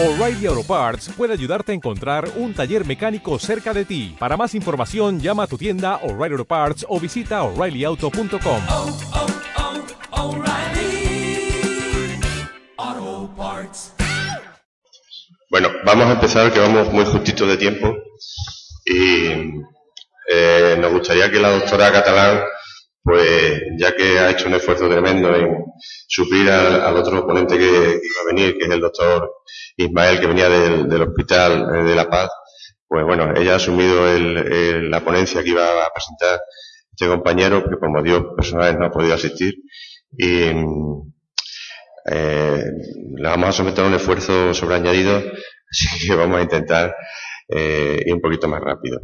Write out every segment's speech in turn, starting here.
O'Reilly Auto Parts puede ayudarte a encontrar un taller mecánico cerca de ti. Para más información, llama a tu tienda O'Reilly Auto Parts o visita oreillyauto.com. oh, oh, Parts. Bueno, vamos a empezar, que vamos muy justito de tiempo. Y eh, nos gustaría que la doctora Catalán, pues ya que ha hecho un esfuerzo tremendo en suplir al, otro ponente que, iba a venir, que es el doctor Ismael, que venía del, Hospital eh, de La Paz, pues bueno, ella ha asumido el- la ponencia que iba a presentar este compañero, que por motivos personales no ha podido asistir. Y mm, eh, le vamos a someter a un esfuerzo sobreañadido, así que vamos a intentar eh, ir un poquito más rápido.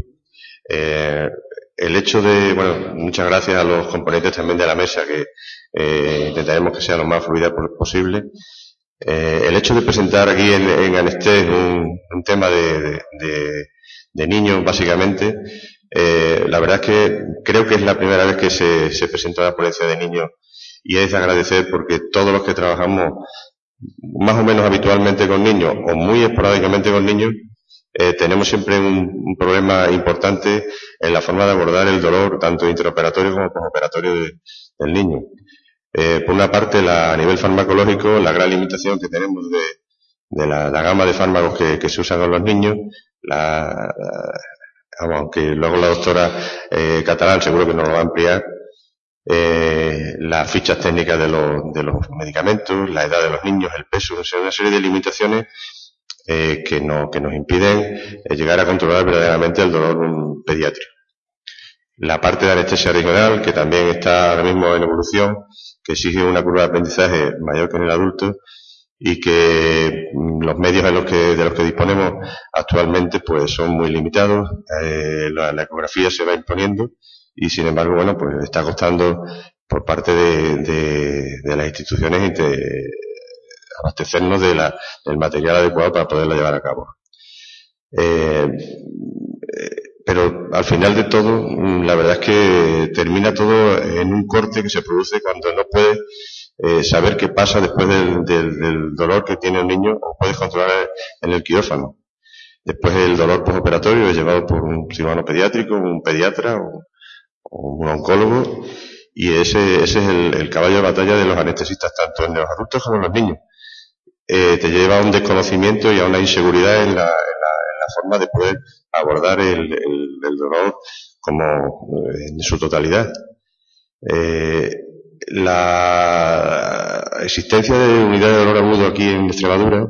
Eh, el hecho de, bueno, muchas gracias a los componentes también de la mesa, que eh, intentaremos que sea lo más fluida posible. Eh, el hecho de presentar aquí en, en Anestés un, un tema de, de- de- de niños, básicamente, eh, la verdad es que creo que es la primera vez que se, se presenta una ponencia de niños y es de agradecer porque todos los que trabajamos más o menos habitualmente con niños o muy esporádicamente con niños, eh, tenemos siempre un, un problema importante en la forma de abordar el dolor, tanto interoperatorio como postoperatorio de- del niño. Eh, por una parte, la- a nivel farmacológico, la gran limitación que tenemos de, la, gama de fármacos que, se usan con los niños, la, la- aunque luego la doctora eh, Catalán seguro que nos lo va a ampliar, eh, las fichas técnicas de los, de los medicamentos, la edad de los niños, el peso, o sea, una serie de limitaciones eh, que, no, que nos impiden eh, llegar a controlar verdaderamente el dolor pediátrico. La parte de anestesia regional, que también está ahora mismo en evolución, que exige una curva de aprendizaje mayor que en el adulto y que mm, los medios en los que, de los que disponemos actualmente pues son muy limitados. Eh, la, ecografía se va imponiendo y sin embargo, bueno, pues está costando por parte de, de- de las instituciones abastecernos de la- del material adecuado para poderlo llevar a cabo. Eh, pero al final de todo, mm, la verdad es que termina todo en un corte que se produce cuando no puedes eh, saber qué pasa después del, del- dolor que tiene el niño o puedes controlar en el quirófano. Después el dolor postoperatorio es llevado por un cirujano pediátrico, un pediatra o, o un oncólogo y ese, ese es el, el caballo de batalla de los anestesistas, tanto en los adultos como en los niños. Eh, te lleva a un desconocimiento y a una inseguridad en la, en la- en la forma de poder abordar el, el- el dolor como eh, en su totalidad. Eh, la existencia de unidades de dolor agudo aquí en Extremadura,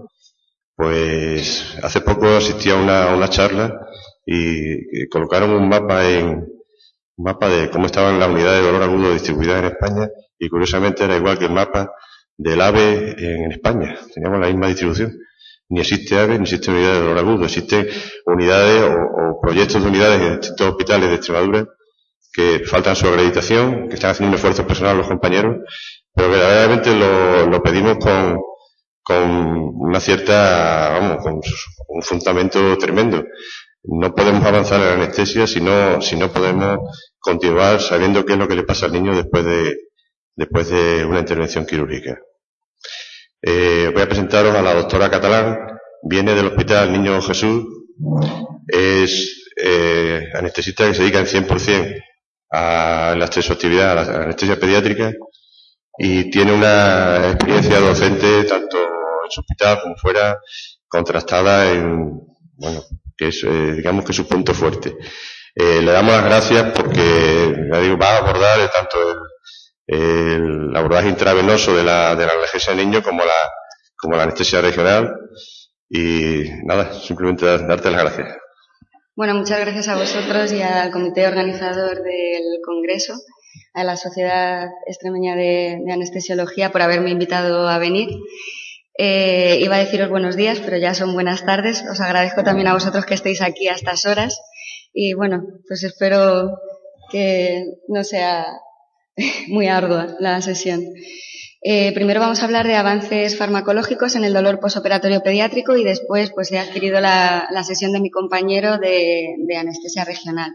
pues hace poco asistí a una, a una charla y, y colocaron un mapa en un mapa de cómo estaban las unidades de dolor agudo distribuidas en España y curiosamente era igual que el mapa del AVE en España. Teníamos la misma distribución. Ni existe AVE ni existe unidad de dolor agudo. Existen unidades o, o proyectos de unidades en distintos hospitales de Extremadura que faltan su acreditación, que están haciendo un esfuerzo personal los compañeros, pero verdaderamente lo, lo pedimos con, con una cierta, vamos, con un fundamento tremendo. No podemos avanzar en la anestesia si no, si no podemos continuar sabiendo qué es lo que le pasa al niño después de, después de una intervención quirúrgica. Eh, voy a presentaros a la doctora Catalán, viene del Hospital Niño Jesús, es eh, anestesista que se dedica en 100% a la actividad, a la anestesia pediátrica y tiene una experiencia docente tanto en su hospital como fuera contrastada en, bueno, que es, eh, digamos que su punto fuerte. Eh, le damos las gracias porque, ya digo, va a abordar tanto el, el abordaje intravenoso de la, de la analgesia del niño como la, como la anestesia regional y nada, simplemente dar- darte las gracias. Bueno, muchas gracias a vosotros y al comité organizador del Congreso, a la Sociedad Extremeña de, de Anestesiología por haberme invitado a venir. Eh, iba a deciros buenos días, pero ya son buenas tardes. Os agradezco también a vosotros que estéis aquí a estas horas y bueno, pues espero que no sea muy ardua la sesión. Eh, primero vamos a hablar de avances farmacológicos en el dolor posoperatorio pediátrico y después pues he adquirido la, la sesión de mi compañero de, de anestesia regional.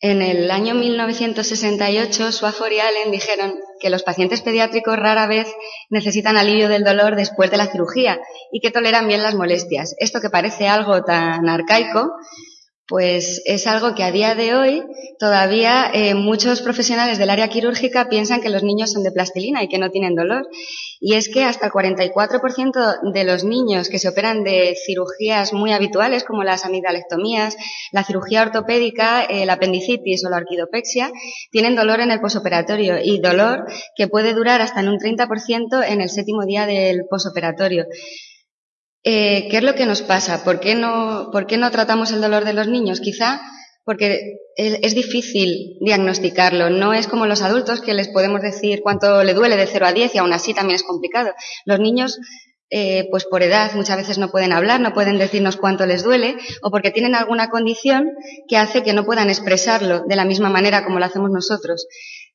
En el año 1968, Swafford y Allen dijeron que los pacientes pediátricos rara vez necesitan alivio del dolor después de la cirugía y que toleran bien las molestias. Esto que parece algo tan arcaico, pues es algo que a día de hoy todavía eh, muchos profesionales del área quirúrgica piensan que los niños son de plastilina y que no tienen dolor. Y es que hasta el 44% de los niños que se operan de cirugías muy habituales como las amidalectomías, la cirugía ortopédica, eh, la apendicitis o la orquidopexia, tienen dolor en el posoperatorio y dolor que puede durar hasta en un 30% en el séptimo día del posoperatorio. Eh, ¿Qué es lo que nos pasa? ¿Por qué, no, ¿Por qué no tratamos el dolor de los niños? Quizá porque es, difícil diagnosticarlo. No es como los adultos que les podemos decir cuánto le duele de 0 a 10 y aún así también es complicado. Los niños, eh, pues por edad muchas veces no pueden hablar, no pueden decirnos cuánto les duele o porque tienen alguna condición que hace que no puedan expresarlo de la misma manera como lo hacemos nosotros.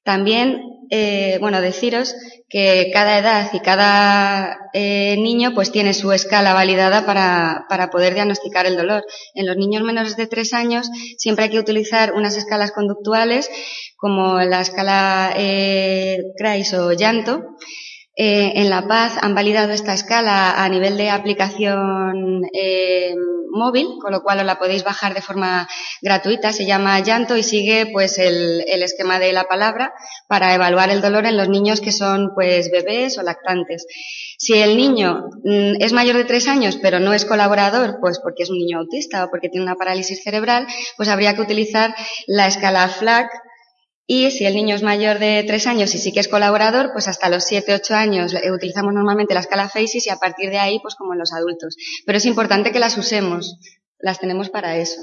También, eh, bueno, deciros que cada edad y cada eh, niño pues tiene su escala validada para, para, poder diagnosticar el dolor. En los niños menores de tres años siempre hay que utilizar unas escalas conductuales como la escala eh, o llanto eh, en La Paz han validado esta escala a nivel de aplicación eh, móvil, con lo cual os la podéis bajar de forma gratuita. Se llama Llanto y sigue pues el, esquema de la palabra para evaluar el dolor en los niños que son pues bebés o lactantes. Si el niño mm, es mayor de tres años pero no es colaborador, pues porque es un niño autista o porque tiene una parálisis cerebral, pues habría que utilizar la escala FLAC y si el niño es mayor de tres años y sí que es colaborador, pues hasta los siete, ocho años utilizamos normalmente la escala FACES y a partir de ahí, pues como en los adultos. Pero es importante que las usemos. Las tenemos para eso.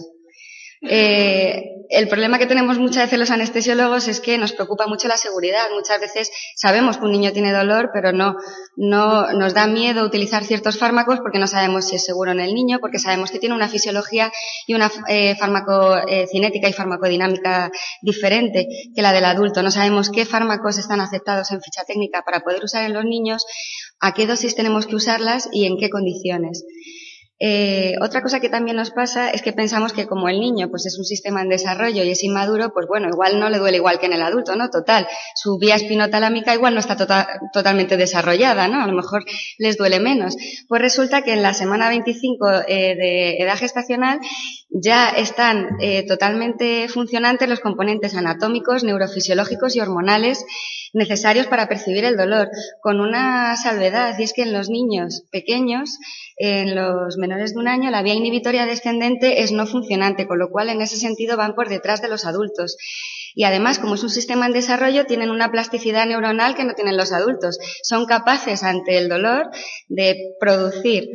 Eh, el problema que tenemos muchas veces los anestesiólogos es que nos preocupa mucho la seguridad. Muchas veces sabemos que un niño tiene dolor, pero no, no nos da miedo utilizar ciertos fármacos porque no sabemos si es seguro en el niño, porque sabemos que tiene una fisiología y una eh, farmacocinética y farmacodinámica diferente que la del adulto. No sabemos qué fármacos están aceptados en ficha técnica para poder usar en los niños, a qué dosis tenemos que usarlas y en qué condiciones. Eh, otra cosa que también nos pasa es que pensamos que como el niño pues es un sistema en desarrollo y es inmaduro, pues bueno, igual no le duele igual que en el adulto, ¿no? Total, su vía espinotalámica igual no está tota-, totalmente desarrollada, ¿no? A lo mejor les duele menos. Pues resulta que en la semana 25 eh, de edad gestacional ya están eh, totalmente funcionantes los componentes anatómicos, neurofisiológicos y hormonales necesarios para percibir el dolor, con una salvedad, y es que en los niños pequeños, en los menores de un año, la vía inhibitoria descendente es no funcionante, con lo cual en ese sentido van por detrás de los adultos. Y además, como es un sistema en desarrollo, tienen una plasticidad neuronal que no tienen los adultos. Son capaces, ante el dolor, de producir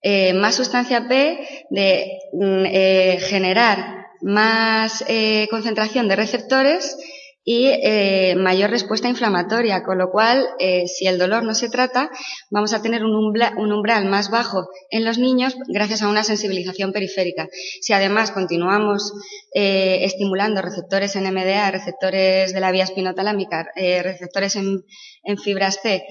eh, más sustancia P, de mm, eh, generar más eh, concentración de receptores y eh, mayor respuesta inflamatoria, con lo cual, eh, si el dolor no se trata, vamos a tener un, umbral más bajo en los niños gracias a una sensibilización periférica. Si además continuamos eh, estimulando receptores en MDA, receptores de la vía espinotalámica, receptores en, en fibras C,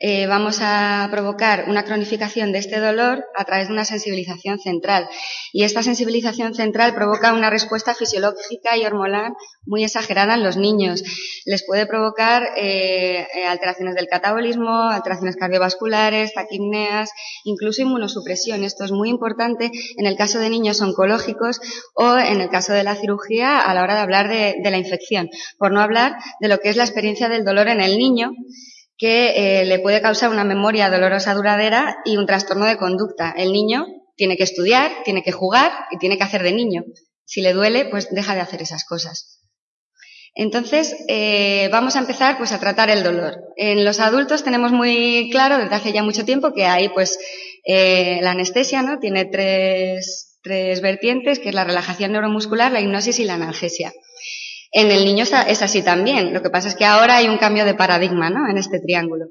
eh, vamos a provocar una cronificación de este dolor a través de una sensibilización central. Y esta sensibilización central provoca una respuesta fisiológica y hormonal muy exagerada en los niños. Les puede provocar eh, eh, alteraciones del catabolismo, alteraciones cardiovasculares, taquipneas, incluso inmunosupresión. Esto es muy importante en el caso de niños oncológicos o en el caso de la cirugía a la hora de hablar de la infección. Por no hablar de lo que es la experiencia del dolor en el niño que eh, le puede causar una memoria dolorosa duradera y un trastorno de conducta. El niño tiene que estudiar, tiene que jugar y tiene que hacer de niño. Si le duele, pues deja de hacer esas cosas. Entonces, eh, vamos a empezar pues a tratar el dolor. En los adultos tenemos muy claro desde hace ya mucho tiempo que hay pues eh, la anestesia, ¿no? Tiene tres, tres vertientes, que es la relajación neuromuscular, la hipnosis y la analgesia. En el niño es así también. Lo que pasa es que ahora hay un cambio de paradigma ¿no? en este triángulo.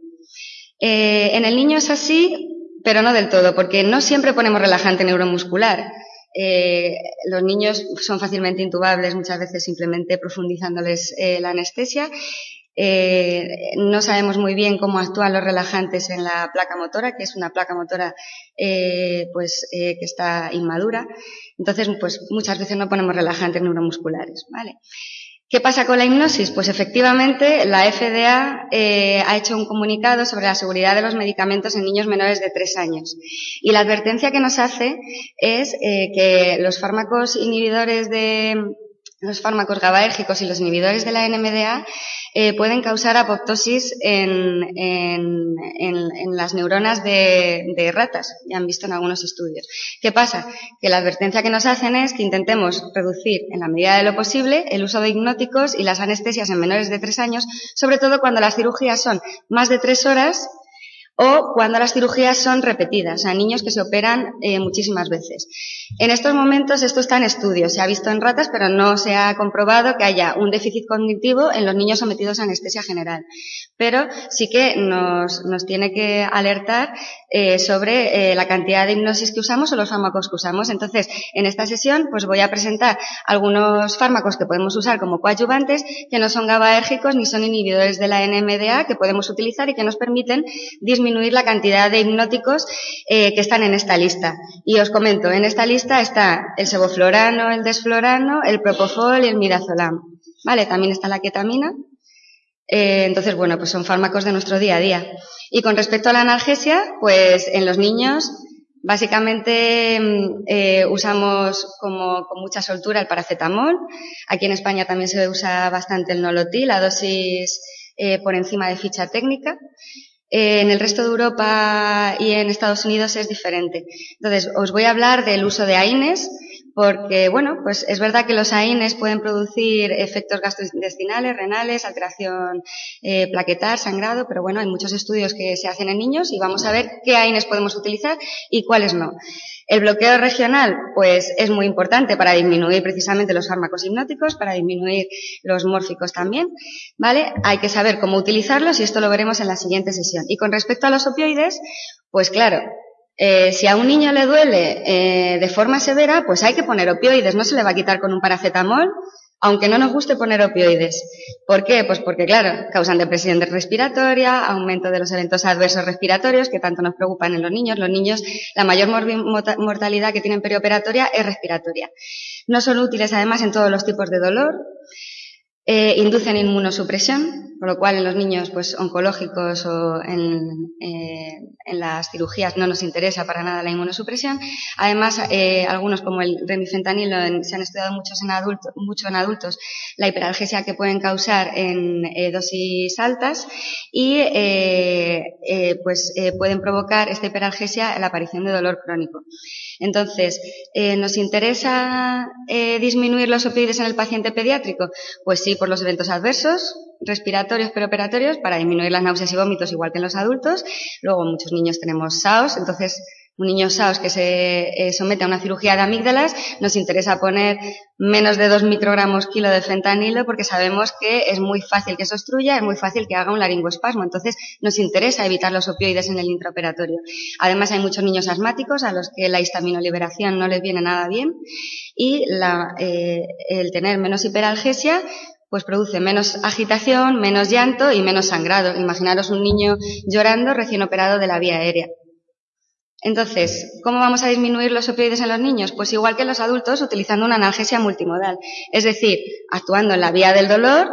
Eh, en el niño es así, pero no del todo, porque no siempre ponemos relajante neuromuscular. Eh, los niños son fácilmente intubables, muchas veces simplemente profundizándoles eh, la anestesia. No sabemos muy bien cómo actúan los relajantes en la placa motora, que es una placa motora pues, que está inmadura. Entonces, pues muchas veces no ponemos relajantes neuromusculares, ¿vale? ¿Qué pasa con la hipnosis? Pues efectivamente la FDA ha hecho un comunicado sobre la seguridad de los medicamentos en niños menores de tres años. Y la advertencia que nos hace es que los fármacos inhibidores de los fármacos GABAérgicos y los inhibidores de la NMDA eh, pueden causar apoptosis en, en, en, las neuronas de, de, ratas, ya han visto en algunos estudios. ¿Qué pasa? Que la advertencia que nos hacen es que intentemos reducir en la medida de lo posible el uso de hipnóticos y las anestesias en menores de tres años, sobre todo cuando las cirugías son más de tres horas o cuando las cirugías son repetidas, a niños que se operan eh, muchísimas veces. En estos momentos esto está en estudio, se ha visto en ratas, pero no se ha comprobado que haya un déficit cognitivo en los niños sometidos a anestesia general. Pero sí que nos, nos tiene que alertar eh, sobre eh, la cantidad de hipnosis que usamos o los fármacos que usamos. Entonces, en esta sesión, pues voy a presentar algunos fármacos que podemos usar como coadyuvantes, que no son GABAérgicos ni son inhibidores de la NMDA, que podemos utilizar y que nos permiten disminuir disminuir la cantidad de hipnóticos eh, que están en esta lista. Y os comento, en esta lista está el sevoflorano, el desflorano, el propofol y el midazolam. Vale, también está la ketamina. Eh, entonces, bueno, pues son fármacos de nuestro día a día. Y con respecto a la analgesia, pues en los niños Básicamente mm, eh, usamos con mucha soltura el paracetamol. Aquí en España también se usa bastante el nolotil, la dosis por encima de ficha técnica. Eh, en el resto de Europa y en Estados Unidos es diferente. Entonces, os voy a hablar del uso de AINES, porque, bueno, pues es verdad que los AINES pueden producir efectos gastrointestinales, renales, alteración eh, plaquetar, sangrado, pero bueno, hay muchos estudios que se hacen en niños y vamos a ver qué AINES podemos utilizar y cuáles no. El bloqueo regional, pues es muy importante para disminuir precisamente los fármacos hipnóticos, para disminuir los mórficos también, ¿vale? Hay que saber cómo utilizarlos y esto lo veremos en la siguiente sesión. Y con respecto a los opioides, pues claro, eh, si a un niño le duele eh, de forma severa, pues hay que poner opioides, no se le va a quitar con un paracetamol, aunque no nos guste poner opioides. ¿Por qué? Pues porque, claro, causan depresión respiratoria, aumento de los eventos adversos respiratorios que tanto nos preocupan en los niños. Los niños, la mayor mortalidad que tienen perioperatoria es respiratoria. No son útiles, además, en todos los tipos de dolor. Eh, inducen inmunosupresión, por lo cual en los niños pues, oncológicos o en, eh, en, las cirugías no nos interesa para nada la inmunosupresión. Además, eh, algunos como el remifentanilo se han estudiado muchos en adultos, mucho en adultos la hiperalgesia que pueden causar en dosis altas y pues pueden provocar esta hiperalgesia la aparición de dolor crónico. Entonces, eh, ¿nos interesa eh, disminuir los opioides en el paciente pediátrico? Pues sí, por los eventos adversos, respiratorios preoperatorios, para disminuir las náuseas y vómitos igual que en los adultos. Luego, muchos niños tenemos SAOS, entonces un niño SAOS que se eh, somete a una cirugía de amígdalas, nos interesa poner menos de 2 microgramos kilo de fentanilo porque sabemos que es muy fácil que se obstruya, es muy fácil que haga un laringoespasmo. Entonces, nos interesa evitar los opioides en el intraoperatorio. Además, hay muchos niños asmáticos a los que la histaminoliberación no les viene nada bien y eh, el tener menos hiperalgesia pues produce menos agitación, menos llanto y menos sangrado. Imaginaros un niño llorando recién operado de la vía aérea. Entonces, ¿cómo vamos a disminuir los opioides en los niños? Pues igual que en los adultos, utilizando una analgesia multimodal. Es decir, actuando en la vía del dolor,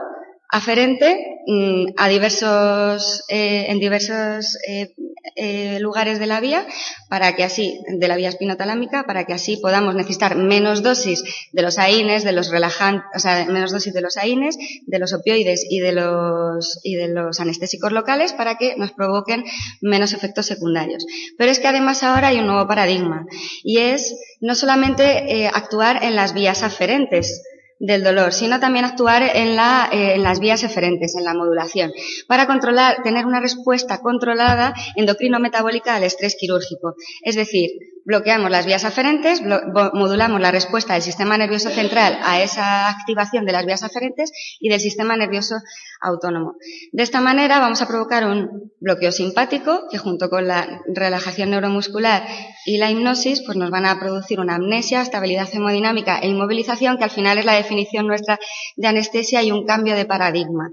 aferente mm, a diversos, eh, en diversos eh, eh, lugares de la vía, para que así, de la vía espinotalámica, para que así podamos necesitar menos dosis de los AINES, de los relajantes, o sea, menos dosis de los AINES, de los opioides y de los, y de los anestésicos locales para que nos provoquen menos efectos secundarios. Pero es que además ahora hay un nuevo paradigma y es no solamente actuar en las vías aferentes, del dolor, sino también actuar en, la, eh, en las vías eferentes, en la modulación, para controlar, tener una respuesta controlada endocrino-metabólica al estrés quirúrgico. Es decir, bloqueamos las vías aferentes, modulamos la respuesta del sistema nervioso central a esa activación de las vías aferentes y del sistema nervioso autónomo. De esta manera vamos a provocar un bloqueo simpático que junto con la relajación neuromuscular y la hipnosis pues nos van a producir una amnesia, estabilidad hemodinámica e inmovilización que al final es la definición nuestra de anestesia y un cambio de paradigma.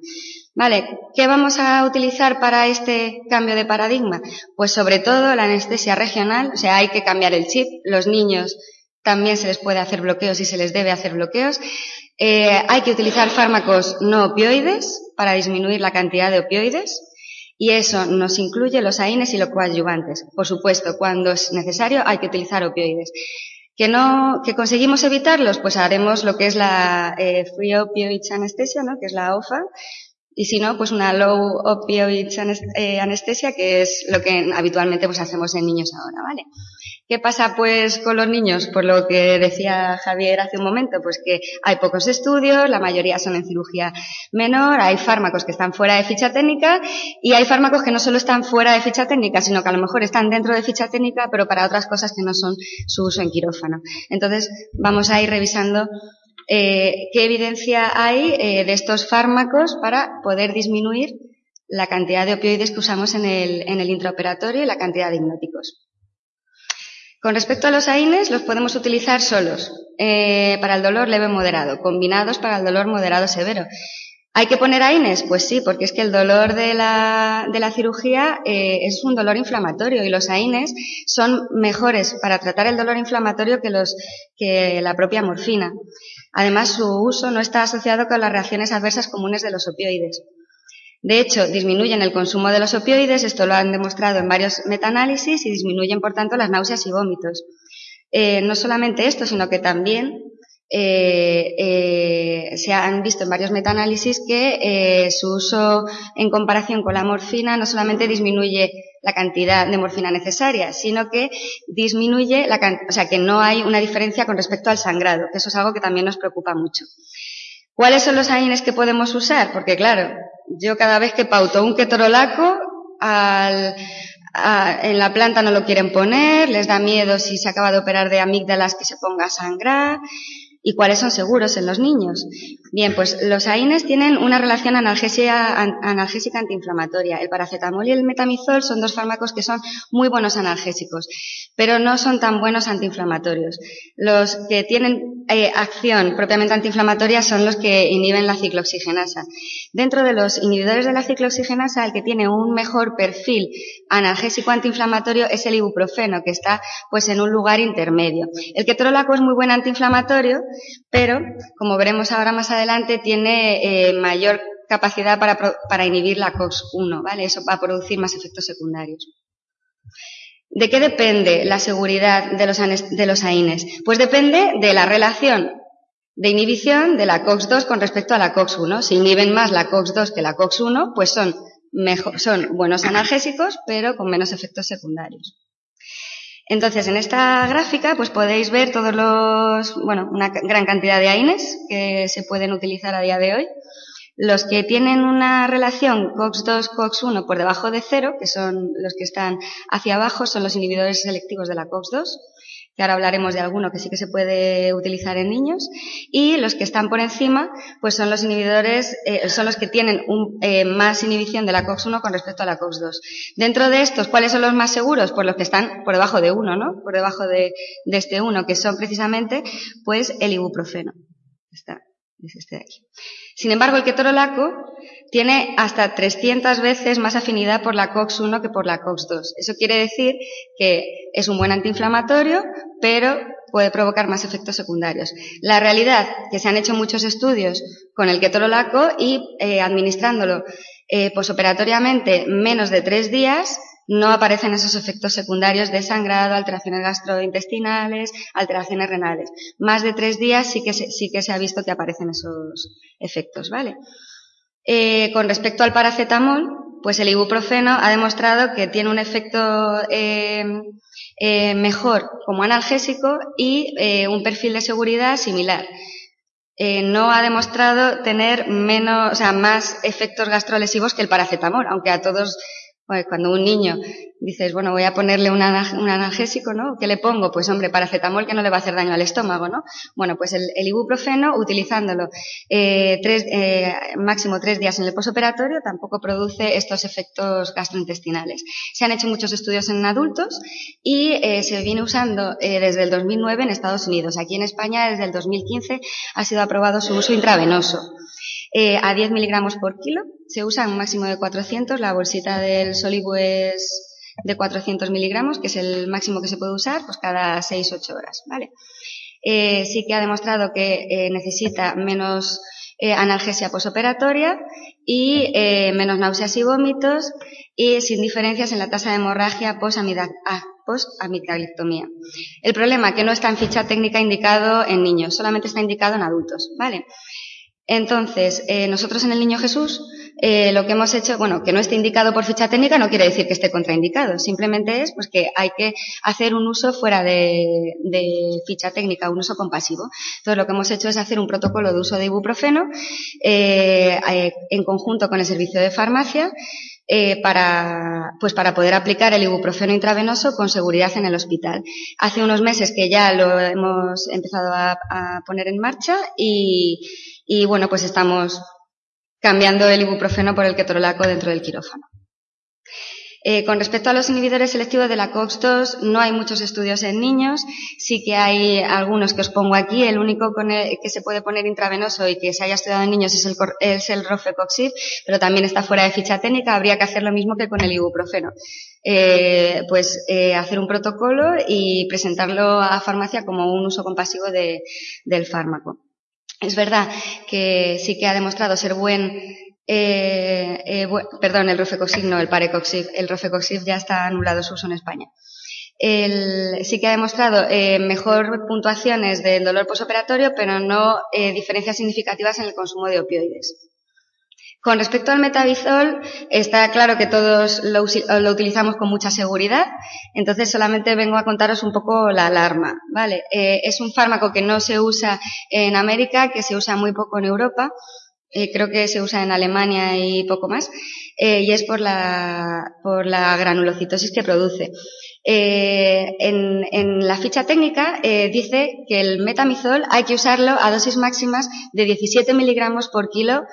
Vale, ¿qué vamos a utilizar para este cambio de paradigma? Pues sobre todo la anestesia regional, o sea, hay que cambiar el chip. Los niños también se les puede hacer bloqueos y se les debe hacer bloqueos. Eh, hay que utilizar fármacos no opioides para disminuir la cantidad de opioides. Y eso nos incluye los AINES y los coadyuvantes. Por supuesto, cuando es necesario hay que utilizar opioides. ¿Que no, que conseguimos evitarlos? Pues haremos lo que es la eh, Free Opioids Anesthesia, ¿no? Que es la OFA, y si no, pues una low opioid eh, anestesia, que es lo que habitualmente pues hacemos en niños ahora, ¿vale? ¿Qué pasa pues con los niños? Por lo que decía Javier hace un momento, pues que hay pocos estudios, la mayoría son en cirugía menor, hay fármacos que están fuera de ficha técnica y hay fármacos que no solo están fuera de ficha técnica, sino que a lo mejor están dentro de ficha técnica, pero para otras cosas que no son su uso en quirófano. Entonces, vamos a ir revisando eh, qué evidencia hay eh, de estos fármacos para poder disminuir la cantidad de opioides que usamos en el, en el intraoperatorio y la cantidad de hipnóticos. Con respecto a los AINES, los podemos utilizar solos eh, para el dolor leve moderado, combinados para el dolor moderado severo. ¿Hay que poner AINES? Pues sí, porque es que el dolor de la, de la cirugía eh, es un dolor inflamatorio y los AINES son mejores para tratar el dolor inflamatorio que, los, que la propia morfina. Además, su uso no está asociado con las reacciones adversas comunes de los opioides. De hecho, disminuyen el consumo de los opioides, esto lo han demostrado en varios metaanálisis y disminuyen, por tanto, las náuseas y vómitos. Eh, no solamente esto, sino que también eh, eh, se han visto en varios metaanálisis que su uso en comparación con la morfina no solamente disminuye la cantidad de morfina necesaria, sino que disminuye la o sea, que no hay una diferencia con respecto al sangrado, que eso es algo que también nos preocupa mucho. ¿Cuáles son los AINES que podemos usar? Porque claro, yo cada vez que pauto un ketorolaco, en la planta no lo quieren poner, les da miedo si se acaba de operar de amígdalas que se ponga a sangrar, ¿Y cuáles son seguros en los niños? Bien, pues los AINES tienen una relación analgésica, analgésica antiinflamatoria. El paracetamol y el metamizol son dos fármacos que son muy buenos analgésicos, pero no son tan buenos antiinflamatorios. Los que tienen eh, acción propiamente antiinflamatoria son los que inhiben la ciclooxigenasa. Dentro de los inhibidores de la ciclooxigenasa, el que tiene un mejor perfil analgésico antiinflamatorio es el ibuprofeno, que está pues en un lugar intermedio. El ketorolaco es muy buen antiinflamatorio, pero como veremos ahora más adelante tiene eh, mayor capacidad para, inhibir la COX-1, ¿vale? Eso va a producir más efectos secundarios. ¿De qué depende la seguridad de los, de los AINES? Pues depende de la relación de inhibición de la COX-2 con respecto a la COX-1. Si inhiben más la COX-2 que la COX-1, pues son, buenos analgésicos, pero con menos efectos secundarios. Entonces, en esta gráfica, pues podéis ver todos los, bueno, una gran cantidad de AINES que se pueden utilizar a día de hoy. Los que tienen una relación COX-2, COX-1 por debajo de cero, que son los que están hacia abajo, son los inhibidores selectivos de la COX-2 que ahora hablaremos de alguno que sí que se puede utilizar en niños, y los que están por encima, pues son los inhibidores, eh, son los que tienen eh, más inhibición de la COX-1 con respecto a la COX-2. Dentro de estos, ¿cuáles son los más seguros? Pues los que están por debajo de uno, ¿no? Por debajo de, de este uno, que son precisamente, pues el ibuprofeno. Está, es este de aquí. Sin embargo, el ketorolaco tiene hasta 300 veces más afinidad por la COX-1 que por la COX-2. Eso quiere decir que es un buen antiinflamatorio, pero puede provocar más efectos secundarios. La realidad, que se han hecho muchos estudios con el ketorolaco y eh, administrándolo eh, posoperatoriamente menos de tres días, no aparecen esos efectos secundarios de sangrado, alteraciones gastrointestinales, alteraciones renales. Más de tres días sí que se, sí que se ha visto que aparecen esos efectos, ¿vale? Eh, con respecto al paracetamol, pues el ibuprofeno ha demostrado que tiene un efecto eh, eh, mejor como analgésico y un perfil de seguridad similar. no ha demostrado tener menos, o sea, más efectos gastrolesivos que el paracetamol, aunque a todos cuando un niño dices, bueno, voy a ponerle un, analgésico, ¿no? ¿Qué le pongo? Pues hombre, paracetamol que no le va a hacer daño al estómago, ¿no? Bueno, pues el, ibuprofeno, utilizándolo eh, tres, eh, máximo tres días en el posoperatorio, tampoco produce estos efectos gastrointestinales. Se han hecho muchos estudios en adultos y eh, se viene usando desde el 2009 en Estados Unidos. Aquí en España, desde el 2015, ha sido aprobado su uso intravenoso. Eh, a 10 miligramos por kilo. Se usa un máximo de 400. La bolsita del Solibu es de 400 miligramos, que es el máximo que se puede usar, pues cada 6-8 horas, ¿vale? Eh, sí que ha demostrado que eh, necesita menos analgesia posoperatoria y menos náuseas y vómitos y sin diferencias en la tasa de hemorragia post-amigdalectomía. Ah, el problema que no está en ficha técnica indicado en niños, solamente está indicado en adultos, ¿vale? Entonces, eh, nosotros en el Niño Jesús eh, lo que hemos hecho, bueno, que no esté indicado por ficha técnica no quiere decir que esté contraindicado, simplemente es pues que hay que hacer un uso fuera de, ficha técnica, un uso compasivo. Entonces, lo que hemos hecho es hacer un protocolo de uso de ibuprofeno eh, en conjunto con el servicio de farmacia para, pues para poder aplicar el ibuprofeno intravenoso con seguridad en el hospital. Hace unos meses que ya lo hemos empezado a poner en marcha y, y bueno, pues estamos cambiando el ibuprofeno por el ketorolaco dentro del quirófano. Eh, con respecto a los inhibidores selectivos de la COX-2, no hay muchos estudios en niños, sí que hay algunos que os pongo aquí. El único que se puede poner intravenoso y que se haya estudiado en niños es el, es el Rofecoxib, pero también está fuera de ficha técnica. Habría que hacer lo mismo que con el ibuprofeno. Eh, pues eh, hacer un protocolo y presentarlo a farmacia como un uso compasivo del fármaco. Es verdad que sí que ha demostrado ser buen, eh, eh, perdón, el Rofecoxib, no, el Parecoxib. El Rofecoxib ya está anulado su uso en España. Sí que ha demostrado eh, mejor puntuaciones del dolor posoperatorio, pero no diferencias significativas en el consumo de opioides. Con respecto al metabizol, está claro que todos lo, utilizamos con mucha seguridad, entonces solamente vengo a contaros un poco la alarma, ¿vale? Eh, es un fármaco que no se usa en América, que se usa muy poco en Europa, eh, creo que se usa en Alemania y poco más, eh, y es por la, granulocitosis que produce. en, la ficha técnica dice que el metamizol hay que usarlo a dosis máximas de 17 miligramos por kilo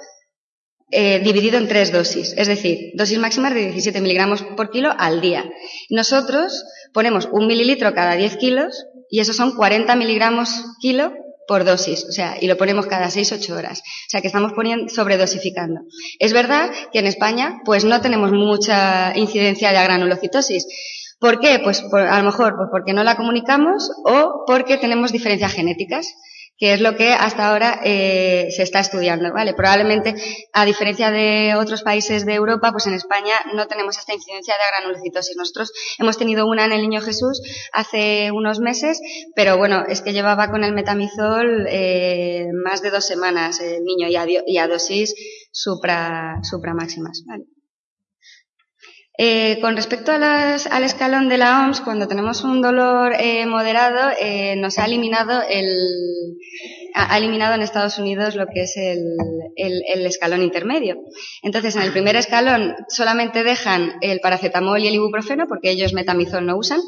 eh, dividido en tres dosis, es decir, dosis máximas de 17 miligramos por kilo al día. Nosotros ponemos un mililitro cada 10 kilos y eso son 40 miligramos kilo por dosis, o sea, y lo ponemos cada 6-8 horas. O sea, que estamos poniendo, sobredosificando. Es verdad que en España, pues no tenemos mucha incidencia de granulocitosis. ¿Por qué? Pues a lo mejor pues porque no la comunicamos o porque tenemos diferencias genéticas que es lo que hasta ahora eh, se está estudiando, ¿vale? Probablemente, a diferencia de otros países de Europa, pues en España no tenemos esta incidencia de granulocitosis. Nosotros hemos tenido una en el Niño Jesús hace unos meses, pero bueno, es que llevaba con el metamizol eh, más de dos semanas el niño y a, dosis supra, supra máximas, ¿vale? Eh, con respecto al escalón de la OMS, cuando tenemos un dolor eh, moderado, eh, nos ha eliminado el, ha eliminado en Estados Unidos lo que es el, el, escalón intermedio. Entonces, en el primer escalón solamente dejan el paracetamol y el ibuprofeno, porque ellos metamizol no usan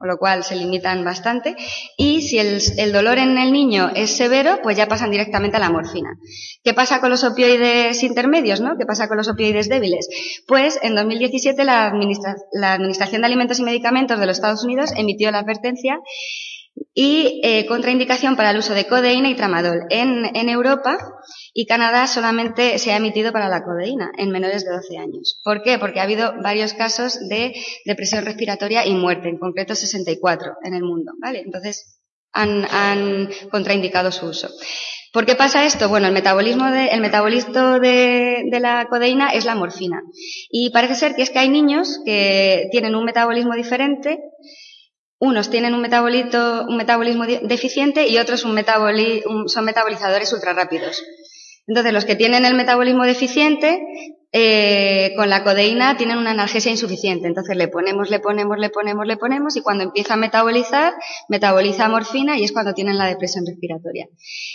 con lo cual se limitan bastante. Y si el, dolor en el niño es severo, pues ya pasan directamente a la morfina. ¿Qué pasa con los opioides intermedios, no? ¿Qué pasa con los opioides débiles? Pues en 2017 la, la Administración de Alimentos y Medicamentos de los Estados Unidos emitió la advertencia y eh, contraindicación para el uso de codeína y tramadol. En, Europa y Canadá solamente se ha emitido para la codeína en menores de 12 años. ¿Por qué? Porque ha habido varios casos de depresión respiratoria y muerte, en concreto 64 en el mundo. ¿vale? Entonces han, contraindicado su uso. ¿Por qué pasa esto? Bueno, el metabolismo de, el metabolito de, la codeína es la morfina. Y parece ser que es que hay niños que tienen un metabolismo diferente unos tienen un, metabolito, un metabolismo deficiente y otros son metabolizadores ultra rápidos. Entonces, los que tienen el metabolismo deficiente, eh, con la codeína tienen una analgesia insuficiente. Entonces, le ponemos, le ponemos, le ponemos, le ponemos y cuando empieza a metabolizar, metaboliza morfina y es cuando tienen la depresión respiratoria.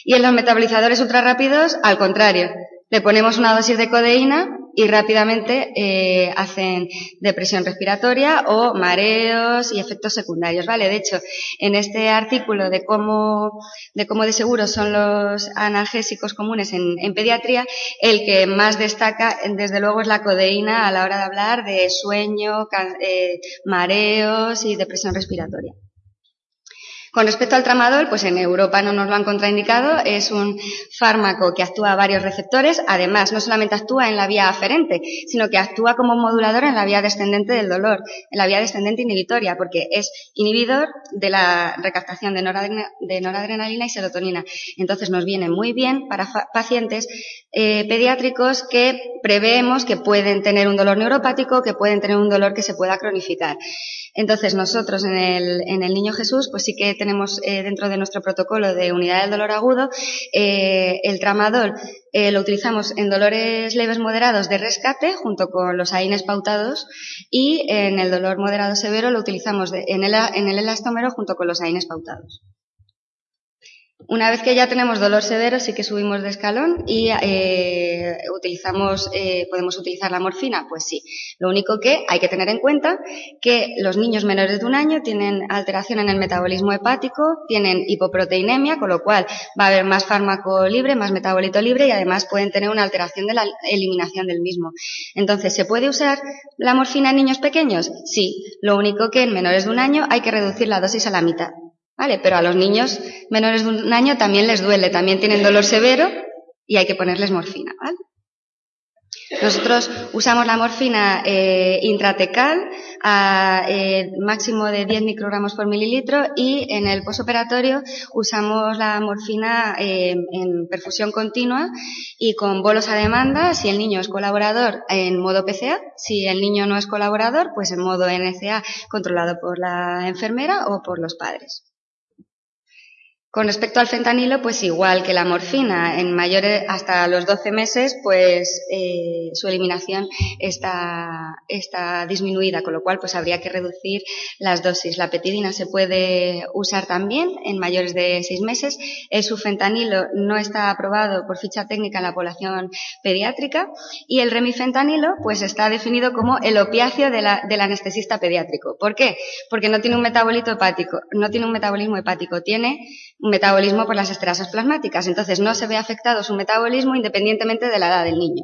Y en los metabolizadores ultra rápidos, al contrario, le ponemos una dosis de codeína y rápidamente eh, hacen depresión respiratoria o mareos y efectos secundarios, ¿vale? De hecho, en este artículo de cómo de cómo de seguro son los analgésicos comunes en, pediatría, el que más destaca, desde luego, es la codeína a la hora de hablar de sueño, eh, mareos y depresión respiratoria. Con respecto al tramadol, pues en Europa no nos lo han contraindicado. Es un fármaco que actúa a varios receptores. Además, no solamente actúa en la vía aferente, sino que actúa como modulador en la vía descendente del dolor, en la vía descendente inhibitoria, porque es inhibidor de la recaptación de, noradrenalina y serotonina. Entonces, nos viene muy bien para pacientes eh, pediátricos que preveemos que pueden tener un dolor neuropático, que pueden tener un dolor que se pueda cronificar. Entonces, nosotros en el, en el Niño Jesús, pues sí que tenemos eh, dentro de nuestro protocolo de unidad del dolor agudo eh, el tramadol. Eh, lo utilizamos en dolores leves moderados de rescate junto con los AINES pautados y en el dolor moderado severo lo utilizamos en, el, en el elastómero junto con los AINES pautados. Una vez que ya tenemos dolor severo, sí que subimos de escalón y eh, utilizamos, eh, podemos utilizar la morfina, pues sí. Lo único que hay que tener en cuenta que los niños menores de un año tienen alteración en el metabolismo hepático, tienen hipoproteinemia, con lo cual va a haber más fármaco libre, más metabolito libre y además pueden tener una alteración de la eliminación del mismo. Entonces, ¿se puede usar la morfina en niños pequeños? Sí. Lo único que en menores de un año hay que reducir la dosis a la mitad. ¿Vale? Pero a los niños menores de un año también les duele, también tienen dolor severo y hay que ponerles morfina, ¿vale? Nosotros usamos la morfina eh, intratecal a eh, máximo de 10 microgramos por mililitro y en el posoperatorio usamos la morfina eh, en perfusión continua y con bolos a demanda si el niño es colaborador en modo PCA, si el niño no es colaborador pues en modo NCA controlado por la enfermera o por los padres. Con respecto al fentanilo, pues igual que la morfina, en mayores hasta los 12 meses, pues eh, su eliminación está, disminuida, con lo cual pues habría que reducir las dosis. La petidina se puede usar también en mayores de 6 meses. El sufentanilo no está aprobado por ficha técnica en la población pediátrica y el remifentanilo pues está definido como el opiáceo del anestesista pediátrico. ¿Por qué? Porque no tiene un metabolito hepático, no tiene un metabolismo hepático, tiene metabolismo por las esterasas plasmáticas. Entonces no se ve afectado su metabolismo independientemente de la edad del niño.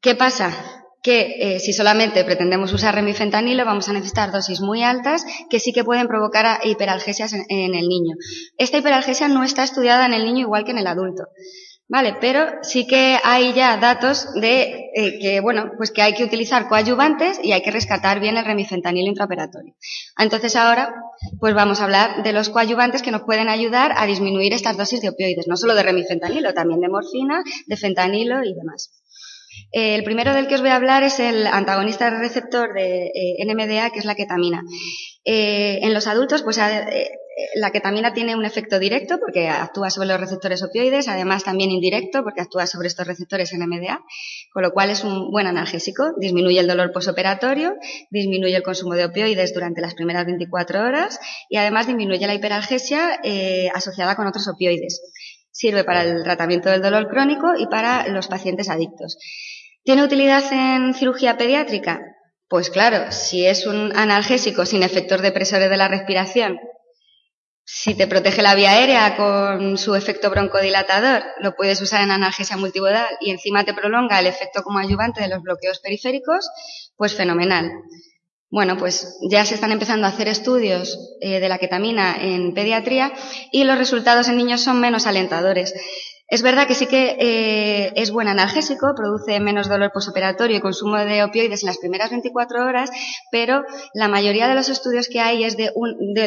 ¿Qué pasa? que eh, si solamente pretendemos usar remifentanilo vamos a necesitar dosis muy altas que sí que pueden provocar hiperalgesias en, el niño. Esta hiperalgesia no está estudiada en el niño igual que en el adulto. Vale, pero sí que hay ya datos de eh, que, bueno, pues que hay que utilizar coadyuvantes y hay que rescatar bien el remifentanilo intraoperatorio. Entonces ahora, pues vamos a hablar de los coadyuvantes que nos pueden ayudar a disminuir estas dosis de opioides, no solo de remifentanilo, también de morfina, de fentanilo y demás. el primero del que os voy a hablar es el antagonista receptor de eh, NMDA, que es la ketamina. Eh, en los adultos, pues la ketamina tiene un efecto directo porque actúa sobre los receptores opioides, además también indirecto porque actúa sobre estos receptores NMDA, con lo cual es un buen analgésico, disminuye el dolor posoperatorio, disminuye el consumo de opioides durante las primeras 24 horas y además disminuye la hiperalgesia eh, asociada con otros opioides. Sirve para el tratamiento del dolor crónico y para los pacientes adictos. ¿Tiene utilidad en cirugía pediátrica? Pues claro, si es un analgésico sin efectos depresores de la respiración si te protege la vía aérea con su efecto broncodilatador, lo puedes usar en analgesia multimodal y encima te prolonga el efecto como ayudante de los bloqueos periféricos, pues fenomenal. Bueno, pues ya se están empezando a hacer estudios eh, de la ketamina en pediatría y los resultados en niños son menos alentadores. Es verdad que sí que eh, es buen analgésico, produce menos dolor posoperatorio y consumo de opioides en las primeras 24 horas, pero la mayoría de los estudios que hay es de,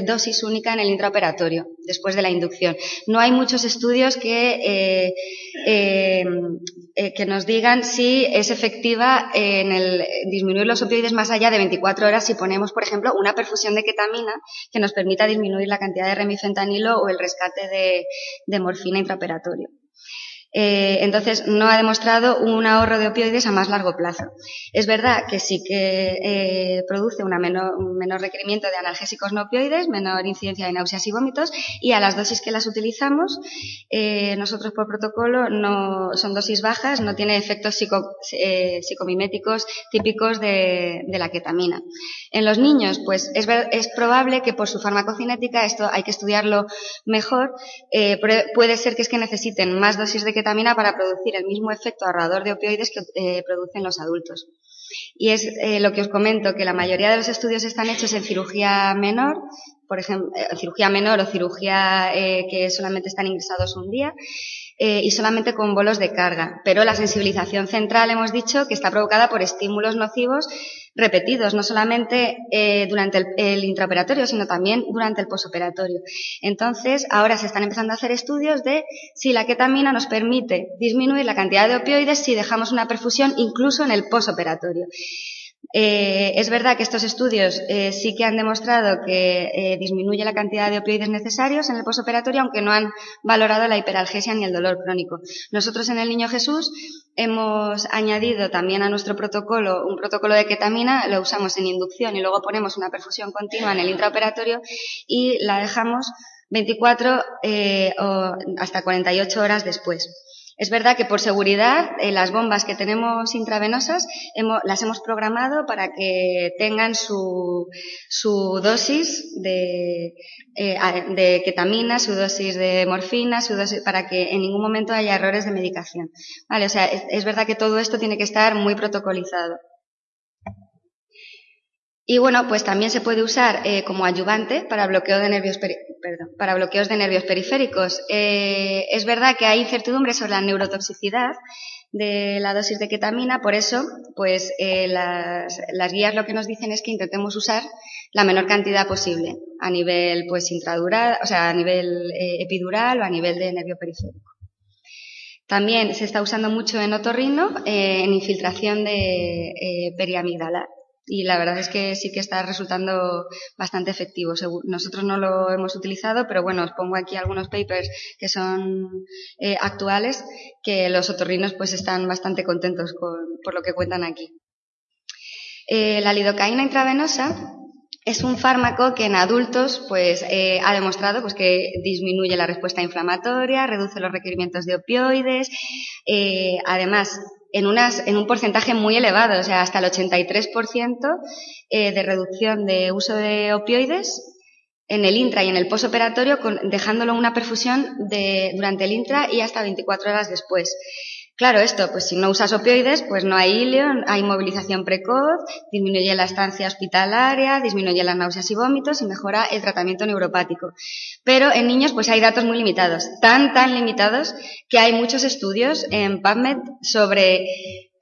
dosis única en el intraoperatorio, después de la inducción. No hay muchos estudios que, eh, eh, nos digan si es efectiva en el disminuir los opioides más allá de 24 horas si ponemos, por ejemplo, una perfusión de ketamina que nos permita disminuir la cantidad de remifentanilo o el rescate de morfina intraoperatorio. Eh, entonces, no ha demostrado un ahorro de opioides a más largo plazo. Es verdad que sí que eh, produce un menor requerimiento de analgésicos no opioides, menor incidencia de náuseas y vómitos, y a las dosis que las utilizamos, eh, nosotros por protocolo no son dosis bajas, no tiene efectos psicomiméticos típicos de, de, la ketamina. En los niños, pues es, es, probable que por su farmacocinética, esto hay que estudiarlo mejor, puede ser que es que necesiten más dosis de ketamina para producir el mismo efecto ahorrador de opioides que eh, producen los adultos. Y es eh, lo que os comento, que la mayoría de los estudios están hechos en cirugía menor, por ejemplo, eh, cirugía menor o cirugía eh, que solamente están ingresados un día. Eh, y solamente con bolos de carga. Pero la sensibilización central hemos dicho que está provocada por estímulos nocivos repetidos, no solamente durante el, el, intraoperatorio, sino también durante el posoperatorio. Entonces, ahora se están empezando a hacer estudios de si la ketamina nos permite disminuir la cantidad de opioides si dejamos una perfusión incluso en el posoperatorio. Eh, es verdad que estos estudios eh, sí que han demostrado que eh, disminuye la cantidad de opioides necesarios en el posoperatorio, aunque no han valorado la hiperalgesia ni el dolor crónico. Nosotros en el Niño Jesús hemos añadido también a nuestro protocolo un protocolo de ketamina, lo usamos en inducción y luego ponemos una perfusión continua en el intraoperatorio y la dejamos 24 eh, o hasta 48 horas después. Es verdad que por seguridad eh, las bombas que tenemos intravenosas las hemos programado para que tengan su, su dosis de, eh, de, ketamina, su dosis de morfina, su dosis, para que en ningún momento haya errores de medicación. Vale, o sea, es verdad que todo esto tiene que estar muy protocolizado. Y bueno, pues también se puede usar eh, como ayudante para bloqueos de nervios periféricos. Eh, es verdad que hay incertidumbre sobre la neurotoxicidad de la dosis de ketamina, por eso, pues eh, las, guías lo que nos dicen es que intentemos usar la menor cantidad posible a nivel, pues, intradural, o sea, a nivel epidural o a nivel de nervio periférico. También se está usando mucho en otorrino en infiltración de periamigdalar y la verdad es que sí que está resultando bastante efectivo. Nosotros no lo hemos utilizado, pero bueno, os pongo aquí algunos papers que son eh, actuales, que los otorrinos pues están bastante contentos con, por lo que cuentan aquí. Eh, la lidocaína intravenosa es un fármaco que en adultos pues eh, ha demostrado pues que disminuye la respuesta inflamatoria, reduce los requerimientos de opioides, además en, unas, en un porcentaje muy elevado, o sea, hasta el 83% eh, de reducción de uso de opioides en el intra y en el posoperatorio, con, dejándolo una perfusión de, durante el intra y hasta 24 horas después. Claro, esto, pues si no usas opioides, pues no hay hilio, hay movilización precoz, disminuye la estancia hospitalaria, disminuye las náuseas y vómitos y mejora el tratamiento neuropático. Pero en niños, pues hay datos muy limitados, tan, tan limitados que hay muchos estudios en PubMed sobre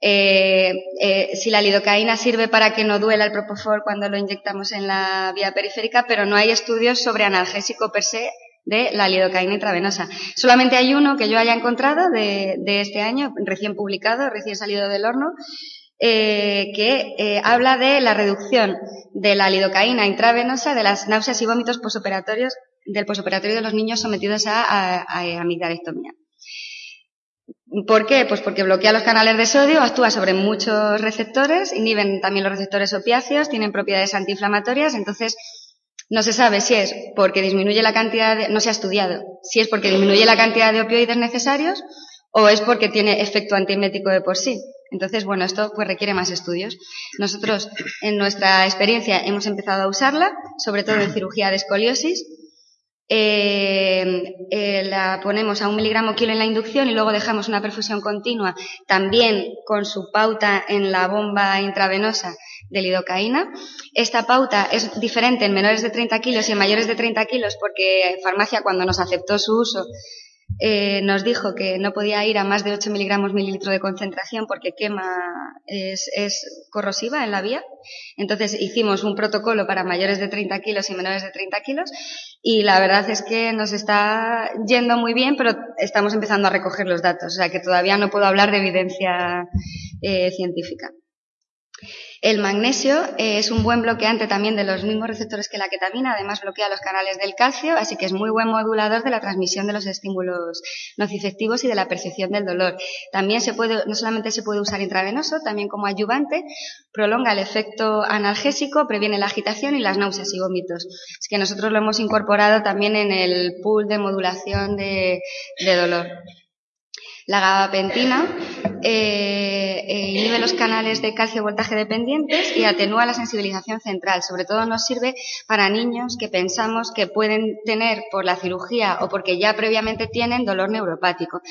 eh, eh, si la lidocaína sirve para que no duela el propofol cuando lo inyectamos en la vía periférica, pero no hay estudios sobre analgésico per se de la lidocaína intravenosa. Solamente hay uno que yo haya encontrado de, este año, recién publicado, recién salido del horno, eh, que eh, habla de la reducción de la lidocaína intravenosa de las náuseas y vómitos posoperatorios del posoperatorio de los niños sometidos a, a, a amigdalectomía. ¿Por qué? Pues porque bloquea los canales de sodio, actúa sobre muchos receptores, inhiben también los receptores opiáceos, tienen propiedades antiinflamatorias, entonces no se sabe si es porque disminuye la cantidad de, no se ha estudiado, si es porque disminuye la cantidad de opioides necesarios o es porque tiene efecto antiemético de por sí. Entonces, bueno, esto pues requiere más estudios. Nosotros, en nuestra experiencia, hemos empezado a usarla, sobre todo en cirugía de escoliosis. Eh, eh, la ponemos a un miligramo kilo en la inducción y luego dejamos una perfusión continua, también con su pauta en la bomba intravenosa de lidocaína. Esta pauta es diferente en menores de 30 kilos y en mayores de 30 kilos porque farmacia cuando nos aceptó su uso eh, nos dijo que no podía ir a más de 8 miligramos mililitro de concentración porque quema, es, es, corrosiva en la vía. Entonces hicimos un protocolo para mayores de 30 kilos y menores de 30 kilos y la verdad es que nos está yendo muy bien, pero estamos empezando a recoger los datos, o sea que todavía no puedo hablar de evidencia eh, científica. El magnesio eh, es un buen bloqueante también de los mismos receptores que la ketamina, además bloquea los canales del calcio, así que es muy buen modulador de la transmisión de los estímulos nocifectivos y de la percepción del dolor. También se puede, no solamente se puede usar intravenoso, también como ayudante, prolonga el efecto analgésico, previene la agitación y las náuseas y vómitos. Así que nosotros lo hemos incorporado también en el pool de modulación de dolor. La gabapentina eh, eh, inhibe los canales de calcio voltaje dependientes y atenúa la sensibilización central. Sobre todo nos sirve para niños que pensamos que pueden tener por la cirugía o porque ya previamente tienen dolor neuropático.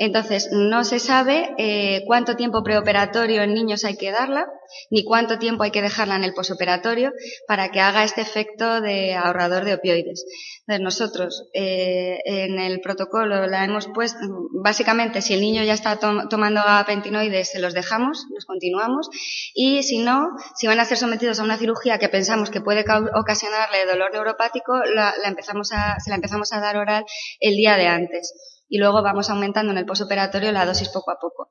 Entonces, no se sabe eh, cuánto tiempo preoperatorio en niños hay que darla, ni cuánto tiempo hay que dejarla en el posoperatorio para que haga este efecto de ahorrador de opioides. Entonces, nosotros eh, en el protocolo la hemos puesto, básicamente, si el niño ya está tomando gabapentinoides, se los dejamos, los continuamos, y si no, si van a ser sometidos a una cirugía que pensamos que puede ocasionarle dolor neuropático, la empezamos a, se la empezamos a dar oral el día de antes y luego vamos aumentando en el posoperatorio la dosis poco a poco.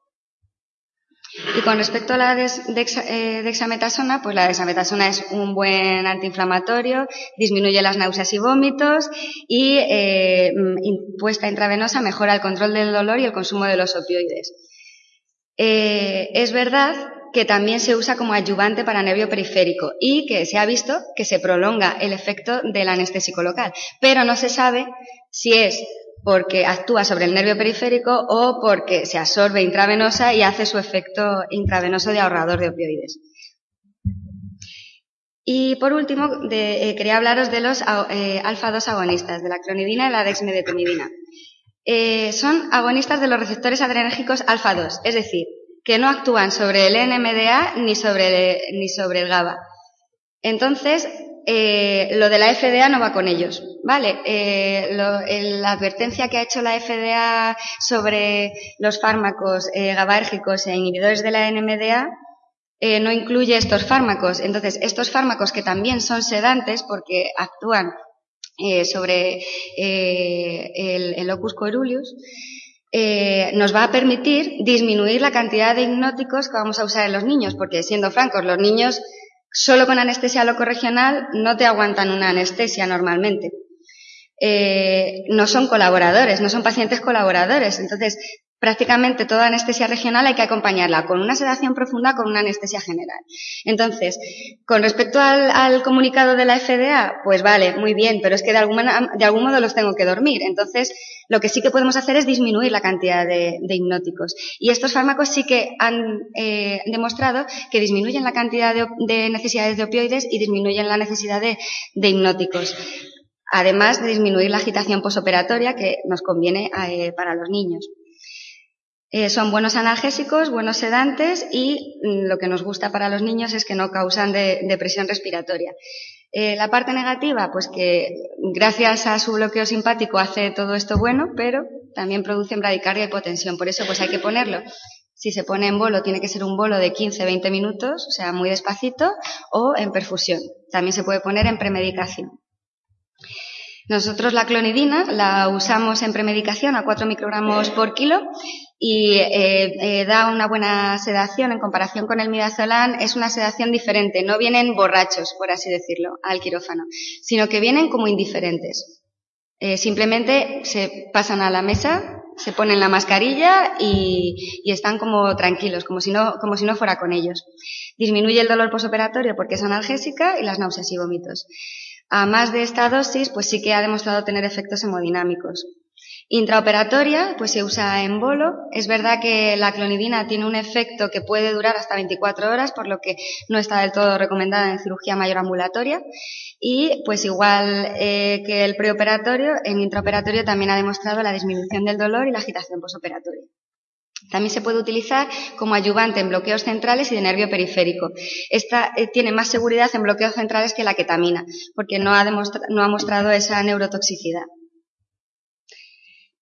Y con respecto a la eh, dexametasona, pues la dexametasona es un buen antiinflamatorio, disminuye las náuseas y vómitos y eh, puesta intravenosa mejora el control del dolor y el consumo de los opioides. Eh, es verdad que también se usa como ayudante para nervio periférico y que se ha visto que se prolonga el efecto del anestésico local, pero no se sabe si es porque actúa sobre el nervio periférico o porque se absorbe intravenosa y hace su efecto intravenoso de ahorrador de opioides. Y por último, eh, quería hablaros de los eh, alfa-2 agonistas, de la clonidina y la dexmedetomidina. Eh, son agonistas de los receptores adrenérgicos alfa-2, es decir, que no actúan sobre el NMDA ni sobre, ni sobre el GABA. Entonces, eh, lo de la FDA no va con ellos, ¿vale? Eh, la advertencia que ha hecho la FDA sobre los fármacos eh, gabárgicos e inhibidores de la NMDA eh, no incluye estos fármacos. Entonces, estos fármacos que también son sedantes porque actúan sobre el, el, locus coeruleus, nos va a permitir disminuir la cantidad de hipnóticos que vamos a usar en los niños, porque siendo francos, los niños Solo con anestesia locorregional no te aguantan una anestesia normalmente. Eh, no son colaboradores, no son pacientes colaboradores. Entonces, prácticamente toda anestesia regional hay que acompañarla con una sedación profunda, con una anestesia general. Entonces, con respecto al, comunicado de la FDA, pues vale, muy bien, pero es que de, de algún modo los tengo que dormir. Entonces, lo que sí que podemos hacer es disminuir la cantidad de, hipnóticos. Y estos fármacos sí que han eh, demostrado que disminuyen la cantidad de, necesidades de opioides y disminuyen la necesidad de, hipnóticos. Además de disminuir la agitación posoperatoria que nos conviene eh, para los niños. Eh, son buenos analgésicos, buenos sedantes y mm, lo que nos gusta para los niños es que no causan depresión respiratoria. Eh, la parte negativa, pues que gracias a su bloqueo simpático hace todo esto bueno, pero también produce bradicardia y hipotensión. Por eso, pues hay que ponerlo. Si se pone en bolo, tiene que ser un bolo de 15-20 minutos, o sea, muy despacito, o en perfusión. También se puede poner en premedicación. Nosotros la clonidina la usamos en premedicación a 4 microgramos por kilo y eh, eh, da una buena sedación en comparación con el midazolam. Es una sedación diferente, no vienen borrachos, por así decirlo, al quirófano, sino que vienen como indiferentes. Eh, simplemente se pasan a la mesa, se ponen la mascarilla y, están como tranquilos, como si, no, como si no fuera con ellos. Disminuye el dolor posoperatorio porque es analgésica y las náuseas y vómitos. A más de esta dosis, pues sí que ha demostrado tener efectos hemodinámicos. Intraoperatoria, pues se usa en bolo. Es verdad que la clonidina tiene un efecto que puede durar hasta 24 horas, por lo que no está del todo recomendada en cirugía mayor ambulatoria. Y pues igual eh, que el preoperatorio, en intraoperatorio también ha demostrado la disminución del dolor y la agitación posoperatoria. También se puede utilizar como ayudante en bloqueos centrales y de nervio periférico. Esta eh, tiene más seguridad en bloqueos centrales que la ketamina, porque no ha, mostrado esa neurotoxicidad.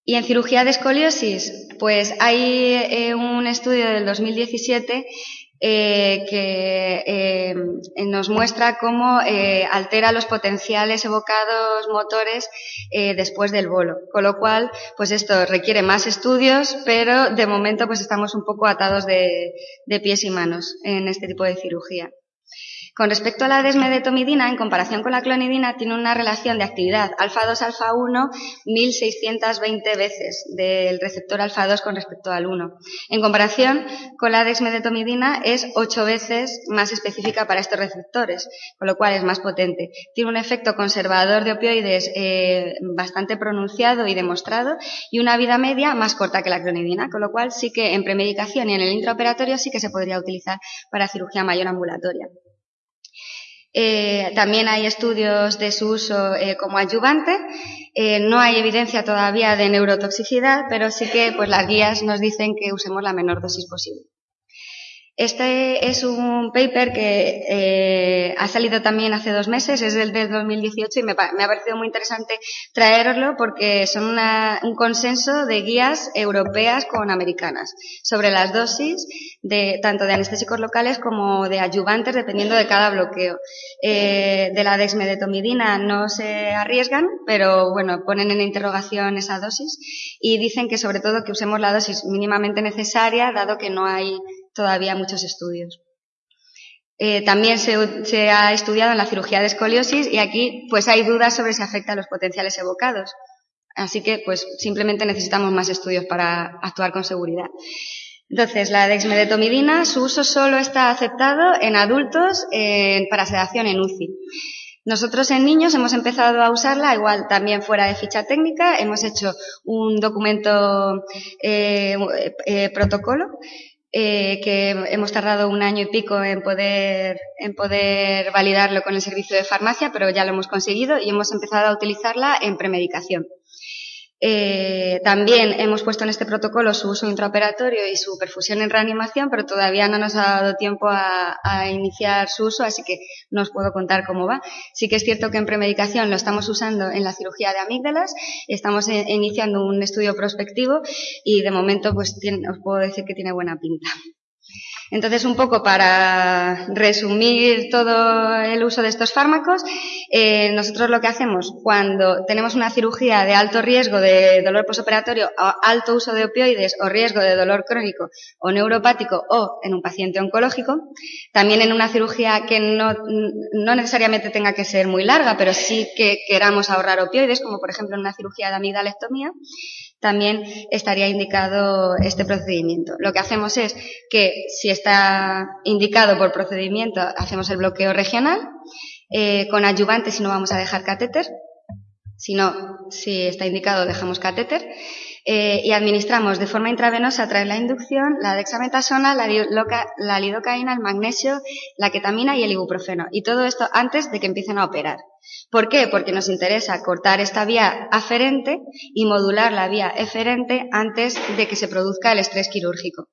Y en cirugía de escoliosis, pues hay eh, un estudio del 2017 eh, que eh, nos muestra cómo altera los potenciales evocados motores después del bolo. Con lo cual, pues esto requiere más estudios, pero de momento pues estamos un poco atados de pies y manos en este tipo de cirugía. Con respecto a la desmedetomidina, en comparación con la clonidina, tiene una relación de actividad alfa-2 alfa-1 1620 veces del receptor alfa-2 con respecto al 1. En comparación con la desmedetomidina es 8 veces más específica para estos receptores, con lo cual es más potente. Tiene un efecto conservador de opioides eh, bastante pronunciado y demostrado y una vida media más corta que la clonidina, con lo cual sí que en premedicación y en el intraoperatorio sí que se podría utilizar para cirugía mayor ambulatoria. Eh, también hay estudios de su uso eh, como ayudante. Eh, no hay evidencia todavía de neurotoxicidad, pero sí que pues, las guías nos dicen que usemos la menor dosis posible. Este es un paper que eh, ha salido también hace dos meses, es el del 2018 y me, me ha parecido muy interesante traerlo porque son una, un consenso de guías europeas con americanas sobre las dosis de tanto de anestésicos locales como de ayudantes dependiendo de cada bloqueo. Eh, de la dexmedetomidina no se arriesgan, pero bueno, ponen en interrogación esa dosis y dicen que sobre todo que usemos la dosis mínimamente necesaria dado que no hay todavía muchos estudios. Eh, también se, ha estudiado en la cirugía de escoliosis y aquí pues hay dudas sobre si afecta a los potenciales evocados. Así que pues simplemente necesitamos más estudios para actuar con seguridad. Entonces, la dexmedetomidina, su uso solo está aceptado en adultos para sedación en UCI. Nosotros en niños hemos empezado a usarla, igual también fuera de ficha técnica, hemos hecho un documento eh, eh, protocolo eh, que hemos tardado un año y pico en poder, en poder validarlo con el servicio de farmacia, pero ya lo hemos conseguido y hemos empezado a utilizarla en premedicación. Eh, también hemos puesto en este protocolo su uso intraoperatorio y su perfusión en reanimación, pero todavía no nos ha dado tiempo a, iniciar su uso, así que no os puedo contar cómo va. Sí que es cierto que en premedicación lo estamos usando en la cirugía de amígdalas, estamos en, iniciando un estudio prospectivo y de momento pues tiene, os puedo decir que tiene buena pinta. Entonces, un poco para resumir todo el uso de estos fármacos, eh, nosotros lo que hacemos cuando tenemos una cirugía de alto riesgo de dolor posoperatorio, alto uso de opioides o riesgo de dolor crónico o neuropático o en un paciente oncológico, también en una cirugía que no, no necesariamente tenga que ser muy larga, pero sí que queramos ahorrar opioides, como por ejemplo en una cirugía de amidalectomía, también estaría indicado este procedimiento. Lo que hacemos es que si está indicado por procedimiento, hacemos el bloqueo regional, eh, con ayudante si no vamos a dejar catéter, si no, si está indicado dejamos catéter, eh, y administramos de forma intravenosa tras la inducción la dexametasona, la, la lidocaína, el magnesio, la ketamina y el ibuprofeno. Y todo esto antes de que empiecen a operar. ¿Por qué? Porque nos interesa cortar esta vía aferente y modular la vía eferente antes de que se produzca el estrés quirúrgico.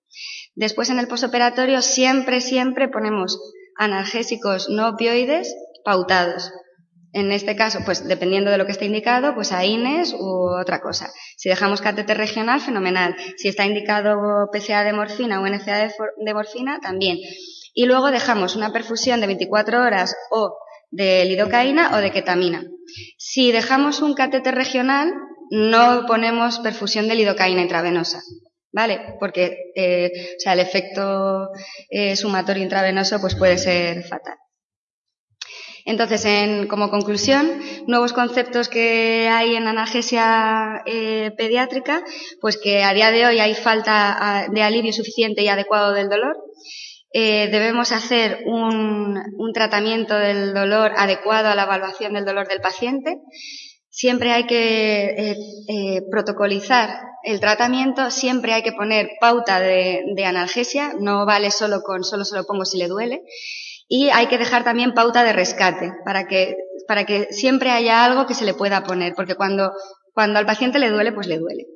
Después en el posoperatorio siempre, siempre ponemos analgésicos no opioides pautados. En este caso, pues dependiendo de lo que esté indicado, pues AINES u otra cosa. Si dejamos catéter regional, fenomenal. Si está indicado PCA de morfina o NCA de morfina, también. Y luego dejamos una perfusión de 24 horas o de lidocaína o de ketamina. Si dejamos un catéter regional, no ponemos perfusión de lidocaína intravenosa. ¿Vale? Porque eh, o sea, el efecto eh, sumatorio intravenoso pues puede ser fatal. Entonces, en, como conclusión, nuevos conceptos que hay en analgesia eh, pediátrica, pues que a día de hoy hay falta de alivio suficiente y adecuado del dolor. Eh, debemos hacer un, tratamiento del dolor adecuado a la evaluación del dolor del paciente. Siempre hay que eh, protocolizar el tratamiento, siempre hay que poner pauta de, de analgesia, no vale solo con solo se lo pongo si le duele y hay que dejar también pauta de rescate para que, para que siempre haya algo que se le pueda poner, porque cuando, cuando al paciente le duele, pues le duele.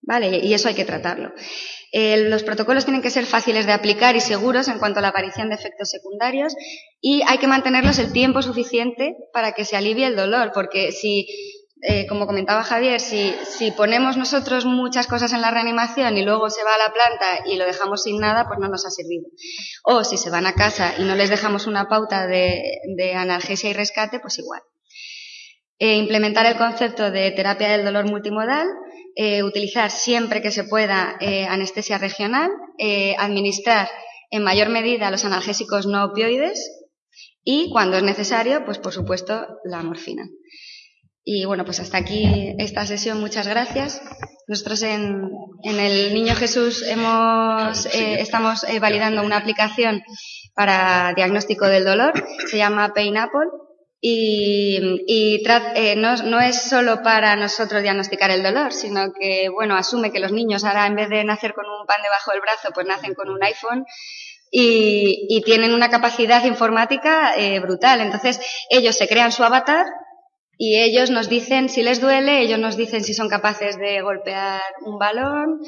¿Vale? Y eso hay que tratarlo. Los protocolos tienen que ser fáciles de aplicar y seguros en cuanto a la aparición de efectos secundarios y hay que mantenerlos el tiempo suficiente para que se alivie el dolor, porque si eh, como comentaba Javier, si, ponemos nosotros muchas cosas en la reanimación y luego se va a la planta y lo dejamos sin nada, pues no nos ha servido. O si se van a casa y no les dejamos una pauta de, analgesia y rescate, pues igual. Eh, implementar el concepto de terapia del dolor multimodal, eh, utilizar siempre que se pueda anestesia regional, administrar en mayor medida los analgésicos no opioides y, cuando es necesario, pues por supuesto, la morfina. Y bueno, pues hasta aquí esta sesión. Muchas gracias. Nosotros en, en el Niño Jesús hemos, eh, estamos eh, validando una aplicación para diagnóstico del dolor. Se llama Painapple. Y, y eh, no, no, es solo para nosotros diagnosticar el dolor, sino que, bueno, asume que los niños ahora en vez de nacer con un pan debajo del brazo, pues nacen con un iPhone y, tienen una capacidad informática eh, brutal. Entonces, ellos se crean su avatar y ellos nos dicen si les duele, ellos nos dicen si son capaces de golpear un balón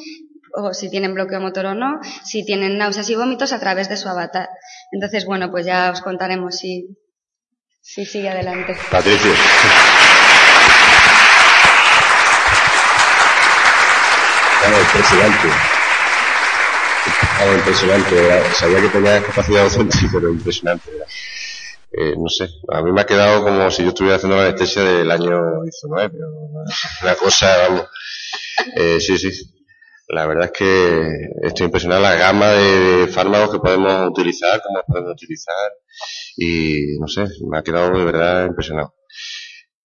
o si tienen bloqueo motor o no, si tienen náuseas y vómitos a través de su avatar. Entonces, bueno, pues ya os contaremos si, si sigue adelante. Patricia. impresionante. impresionante. Sabía que tenía capacidad docente, pero impresionante. Eh, no sé, a mí me ha quedado como si yo estuviera haciendo la anestesia del año 19. Una cosa, vamos. Eh, sí, sí. La verdad es que estoy impresionado la gama de fármacos que podemos utilizar, cómo podemos utilizar y no sé, me ha quedado de verdad impresionado.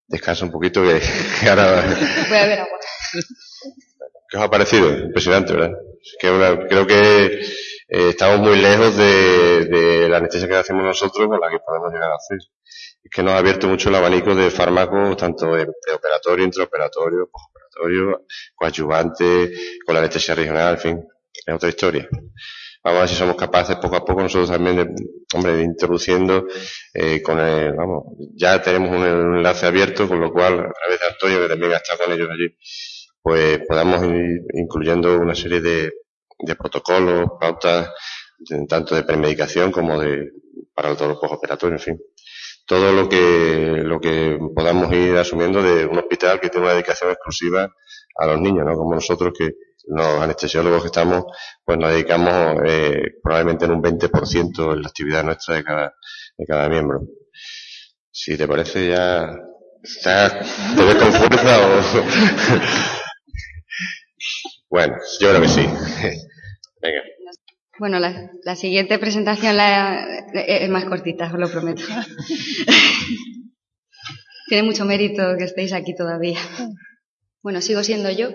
Descansa un poquito que, ahora... Voy a ver agua. ¿Qué os ha parecido? Impresionante, ¿verdad? que creo que eh, estamos muy lejos de, la anestesia que hacemos nosotros con la que podemos llegar a hacer. Es que nos ha abierto mucho el abanico de fármacos, tanto preoperatorio, intraoperatorio, postoperatorio, coadyuvante, con la anestesia regional, en fin, es otra historia. Vamos a ver si somos capaces poco a poco nosotros también de, hombre, de introduciendo eh, con el, vamos, ya tenemos un, enlace abierto, con lo cual, a través de Antonio, que también está con ellos allí, pues podamos ir incluyendo una serie de, de protocolos, pautas, tanto de premedicación como de para el dolor postoperatorio, en fin. Todo lo que, lo que podamos ir asumiendo de un hospital que tiene una dedicación exclusiva a los niños, ¿no? Como nosotros que los anestesiólogos que estamos, pues nos dedicamos eh, probablemente en un 20% en la actividad nuestra de cada, de cada miembro. Si te parece ya, ¿te ves con fuerza o...? bueno, yo creo que sí. Bueno, la, siguiente presentación es más cortita, os lo prometo. Tiene mucho mérito que estéis aquí todavía. Bueno, sigo siendo yo.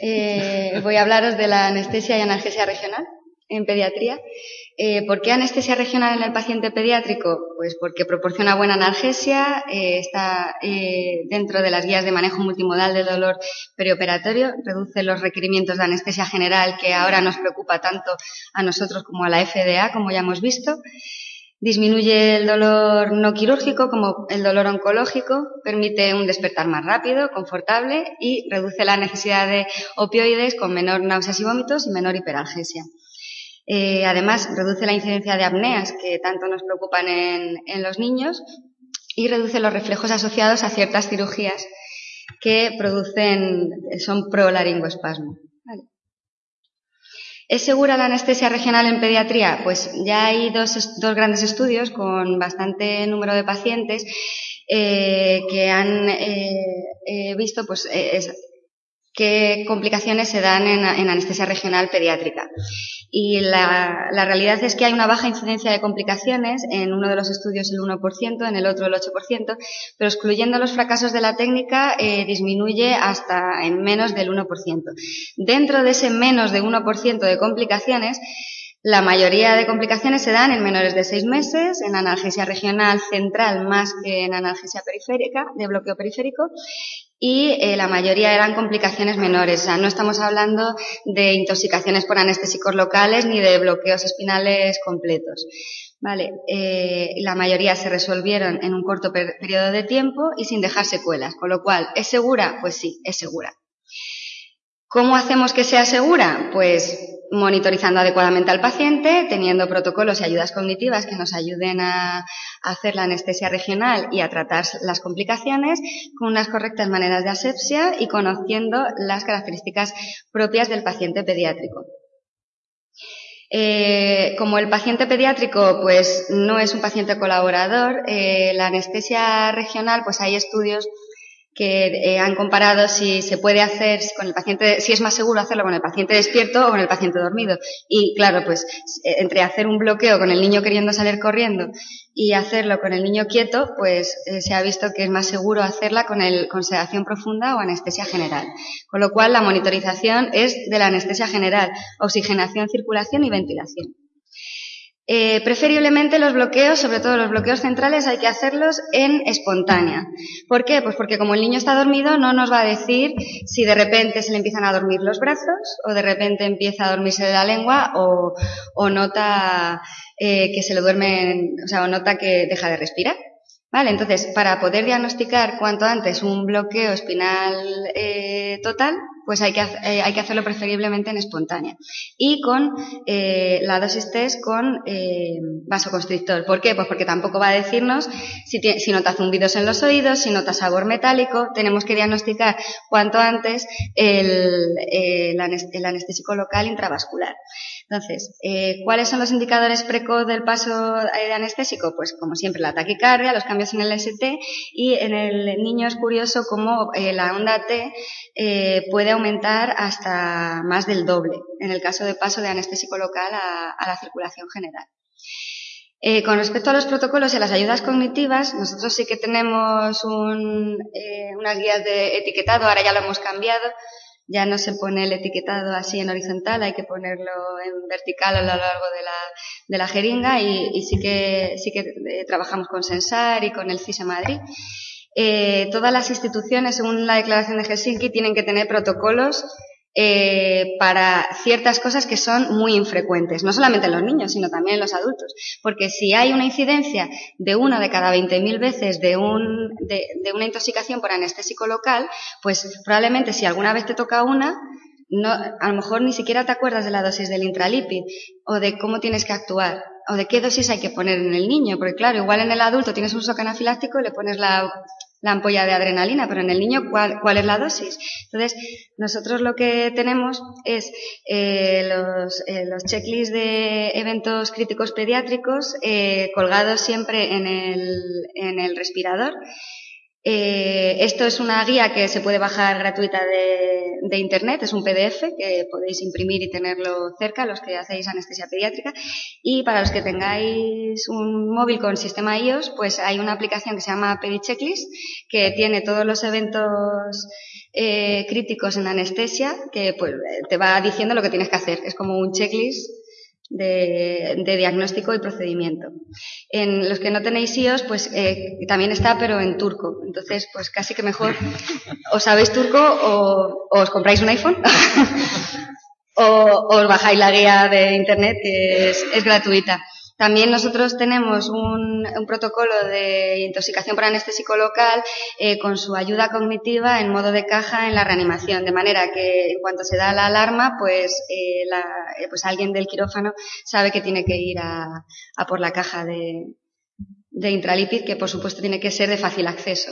Eh, voy a hablaros de la anestesia y analgesia regional en pediatría. Eh, ¿Por qué anestesia regional en el paciente pediátrico? Pues porque proporciona buena analgesia, eh, está eh, dentro de las guías de manejo multimodal del dolor perioperatorio, reduce los requerimientos de anestesia general que ahora nos preocupa tanto a nosotros como a la FDA, como ya hemos visto. Disminuye el dolor no quirúrgico como el dolor oncológico, permite un despertar más rápido, confortable y reduce la necesidad de opioides con menor náuseas y vómitos y menor hiperalgesia. Eh, además, reduce la incidencia de apneas que tanto nos preocupan en, los niños y reduce los reflejos asociados a ciertas cirugías que producen, son prolaringoespasmo. ¿Es segura la anestesia regional en pediatría? Pues ya hay dos, grandes estudios con bastante número de pacientes eh, que han eh, visto pues, qué complicaciones se dan en, anestesia regional pediátrica. Y la, realidad es que hay una baja incidencia de complicaciones, en uno de los estudios el 1%, en el otro el 8%, pero excluyendo los fracasos de la técnica eh, disminuye hasta en menos del 1%. Dentro de ese menos de 1% de complicaciones, la mayoría de complicaciones se dan en menores de seis meses, en analgesia regional central más que en analgesia periférica, de bloqueo periférico, y eh, la mayoría eran complicaciones menores. O sea, no estamos hablando de intoxicaciones por anestésicos locales ni de bloqueos espinales completos. Vale, eh, la mayoría se resolvieron en un corto periodo de tiempo y sin dejar secuelas, con lo cual, ¿es segura? Pues sí, es segura. ¿Cómo hacemos que sea segura? Pues monitorizando adecuadamente al paciente, teniendo protocolos y ayudas cognitivas que nos ayuden a, hacer la anestesia regional y a tratar las complicaciones con unas correctas maneras de asepsia y conociendo las características propias del paciente pediátrico. Eh, como el paciente pediátrico pues no es un paciente colaborador, eh, la anestesia regional pues hay estudios que eh, han comparado si se puede hacer con el paciente, si es más seguro hacerlo con el paciente despierto o con el paciente dormido. Y claro, pues eh, entre hacer un bloqueo con el niño queriendo salir corriendo y hacerlo con el niño quieto, pues eh, se ha visto que es más seguro hacerla con, el, con sedación profunda o anestesia general. Con lo cual, la monitorización es de la anestesia general, oxigenación, circulación y ventilación. Eh, preferiblemente los bloqueos, sobre todo los bloqueos centrales, hay que hacerlos en espontánea. ¿Por qué? Pues porque como el niño está dormido no nos va a decir si de repente se le empiezan a dormir los brazos o de repente empieza a dormirse la lengua o, nota eh, que se le duerme, o sea, o nota que deja de respirar. Vale, entonces, para poder diagnosticar cuanto antes un bloqueo espinal eh, total, pues hay que, eh, hay que hacerlo preferiblemente en espontánea. Y con eh, la dosis test con eh, vasoconstrictor. ¿Por qué? Pues porque tampoco va a decirnos si, si notas zumbidos en los oídos, si notas sabor metálico. Tenemos que diagnosticar cuanto antes el, el anestésico local intravascular. Entonces, ¿cuáles son los indicadores precoz del paso de anestésico? Pues como siempre la taquicardia, los cambios en el ST y en el niño es curioso cómo la onda T eh, aumentar hasta más del doble en el caso de paso de anestésico local a, la circulación general. con respecto a los protocolos y las ayudas cognitivas, nosotros sí que tenemos unas guías de etiquetado, ahora ya lo hemos cambiado, ya no se pone el etiquetado así en horizontal, hay que ponerlo en vertical a lo largo de la, jeringa y, sí que, sí que eh, trabajamos con Sensar y con el CISE Madrid. Eh, todas las instituciones, según la declaración de Helsinki, tienen que tener protocolos eh, para ciertas cosas que son muy infrecuentes, no solamente en los niños, sino también en los adultos. Porque si hay una incidencia de una de cada 20.000 veces de, un, de, de, una intoxicación por anestésico local, pues probablemente si alguna vez te toca una, a lo mejor ni siquiera te acuerdas de la dosis del intralipid o de cómo tienes que actuar o de qué dosis hay que poner en el niño, porque claro, igual en el adulto tienes un shock anafiláctico y le pones la la ampolla de adrenalina, pero en el niño, ¿cuál, es la dosis? Entonces, nosotros lo que tenemos es eh, los, eh, checklists de eventos críticos pediátricos eh, colgados siempre en el, en el respirador eh, esto es una guía que se puede bajar gratuita de, internet, es un PDF que podéis imprimir y tenerlo cerca, los que hacéis anestesia pediátrica. Y para los que tengáis un móvil con sistema iOS, pues hay una aplicación que se llama PediChecklist, que tiene todos los eventos eh, críticos en anestesia, que pues, te va diciendo lo que tienes que hacer. Es como un checklist de, diagnóstico y procedimiento. En los que no tenéis iOS, pues eh, también está, pero en turco. Entonces, pues casi que mejor o sabéis turco o, os compráis un iPhone o, os bajáis la guía de Internet que es gratuita. También nosotros tenemos un, protocolo de intoxicación por anestésico local eh, con su ayuda cognitiva en modo de caja en la reanimación, de manera que en cuanto se da la alarma, pues, eh, eh, pues alguien del quirófano sabe que tiene que ir a, por la caja de, de intralipid, que por supuesto tiene que ser de fácil acceso.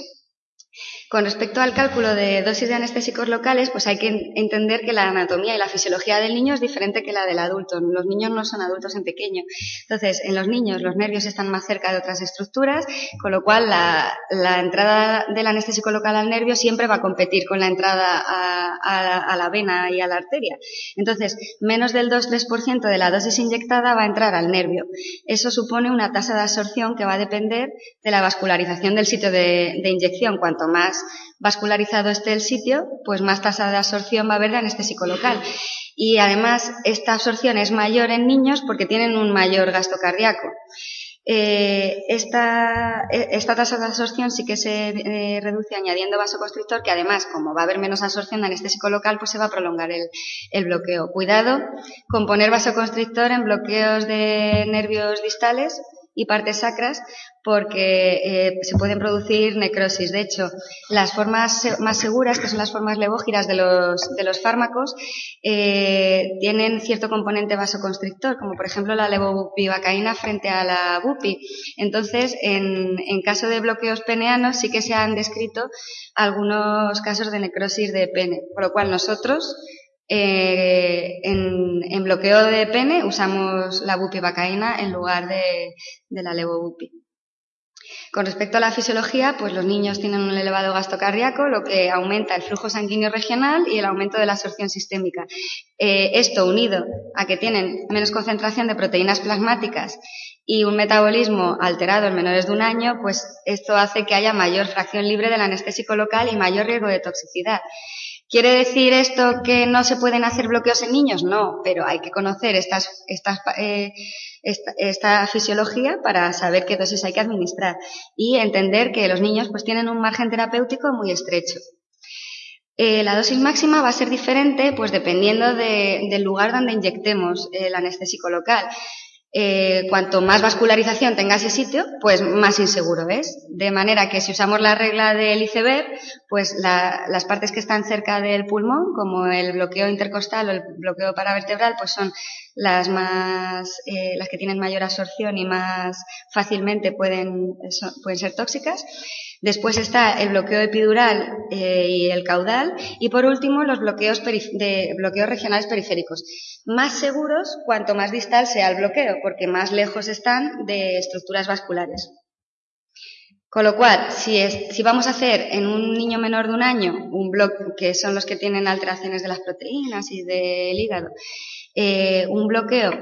Con respecto al cálculo de dosis de anestésicos locales, pues hay que entender que la anatomía y la fisiología del niño es diferente que la del adulto. Los niños no son adultos en pequeño. Entonces, en los niños los nervios están más cerca de otras estructuras, con lo cual la, entrada del anestésico local al nervio siempre va a competir con la entrada a, la vena y a la arteria. Entonces, menos del 2-3% de la dosis inyectada va a entrar al nervio. Eso supone una tasa de absorción que va a depender de la vascularización del sitio de, de inyección. Cuanto más vascularizado esté el sitio, pues más tasa de absorción va a haber de anestésico local. Y además, esta absorción es mayor en niños porque tienen un mayor gasto cardíaco. Eh, esta, esta, tasa de absorción sí que se eh, reduce añadiendo vasoconstrictor, que además, como va a haber menos absorción de anestésico local, pues se va a prolongar el bloqueo. Cuidado con poner vasoconstrictor en bloqueos de nervios distales y partes sacras porque eh, se pueden producir necrosis. De hecho, las formas más seguras, que son las formas levógiras de los, de los fármacos, eh, tienen cierto componente vasoconstrictor, como por ejemplo la levobupivacaína frente a la bupi. Entonces, en, en caso de bloqueos peneanos sí que se han descrito algunos casos de necrosis de pene, por lo cual nosotros eh, en, bloqueo de pene usamos la bupivacaína en lugar de, la levobupi. Con respecto a la fisiología, pues los niños tienen un elevado gasto cardíaco, lo que aumenta el flujo sanguíneo regional y el aumento de la absorción sistémica. Eh, esto unido a que tienen menos concentración de proteínas plasmáticas y un metabolismo alterado en menores de un año, pues esto hace que haya mayor fracción libre del anestésico local y mayor riesgo de toxicidad. ¿Quiere decir esto que no se pueden hacer bloqueos en niños? No, pero hay que conocer eh, esta, fisiología para saber qué dosis hay que administrar y entender que los niños pues tienen un margen terapéutico muy estrecho. Eh, la dosis máxima va a ser diferente pues dependiendo de, del lugar donde inyectemos el anestésico local. Eh, cuanto más vascularización tenga ese sitio, pues más inseguro es. De manera que si usamos la regla del iceberg, pues la, las partes que están cerca del pulmón, como el bloqueo intercostal o el bloqueo paravertebral, pues son las más, eh, las que tienen mayor absorción y más fácilmente pueden, pueden ser tóxicas. Después está el bloqueo epidural eh, y el caudal. Y por último, los bloqueos, de, bloqueos regionales periféricos. Más seguros cuanto más distal sea el bloqueo, porque más lejos están de estructuras vasculares. Con lo cual, si, es, si, vamos a hacer en un niño menor de un año un bloqueo, que son los que tienen alteraciones de las proteínas y del hígado, eh, un bloqueo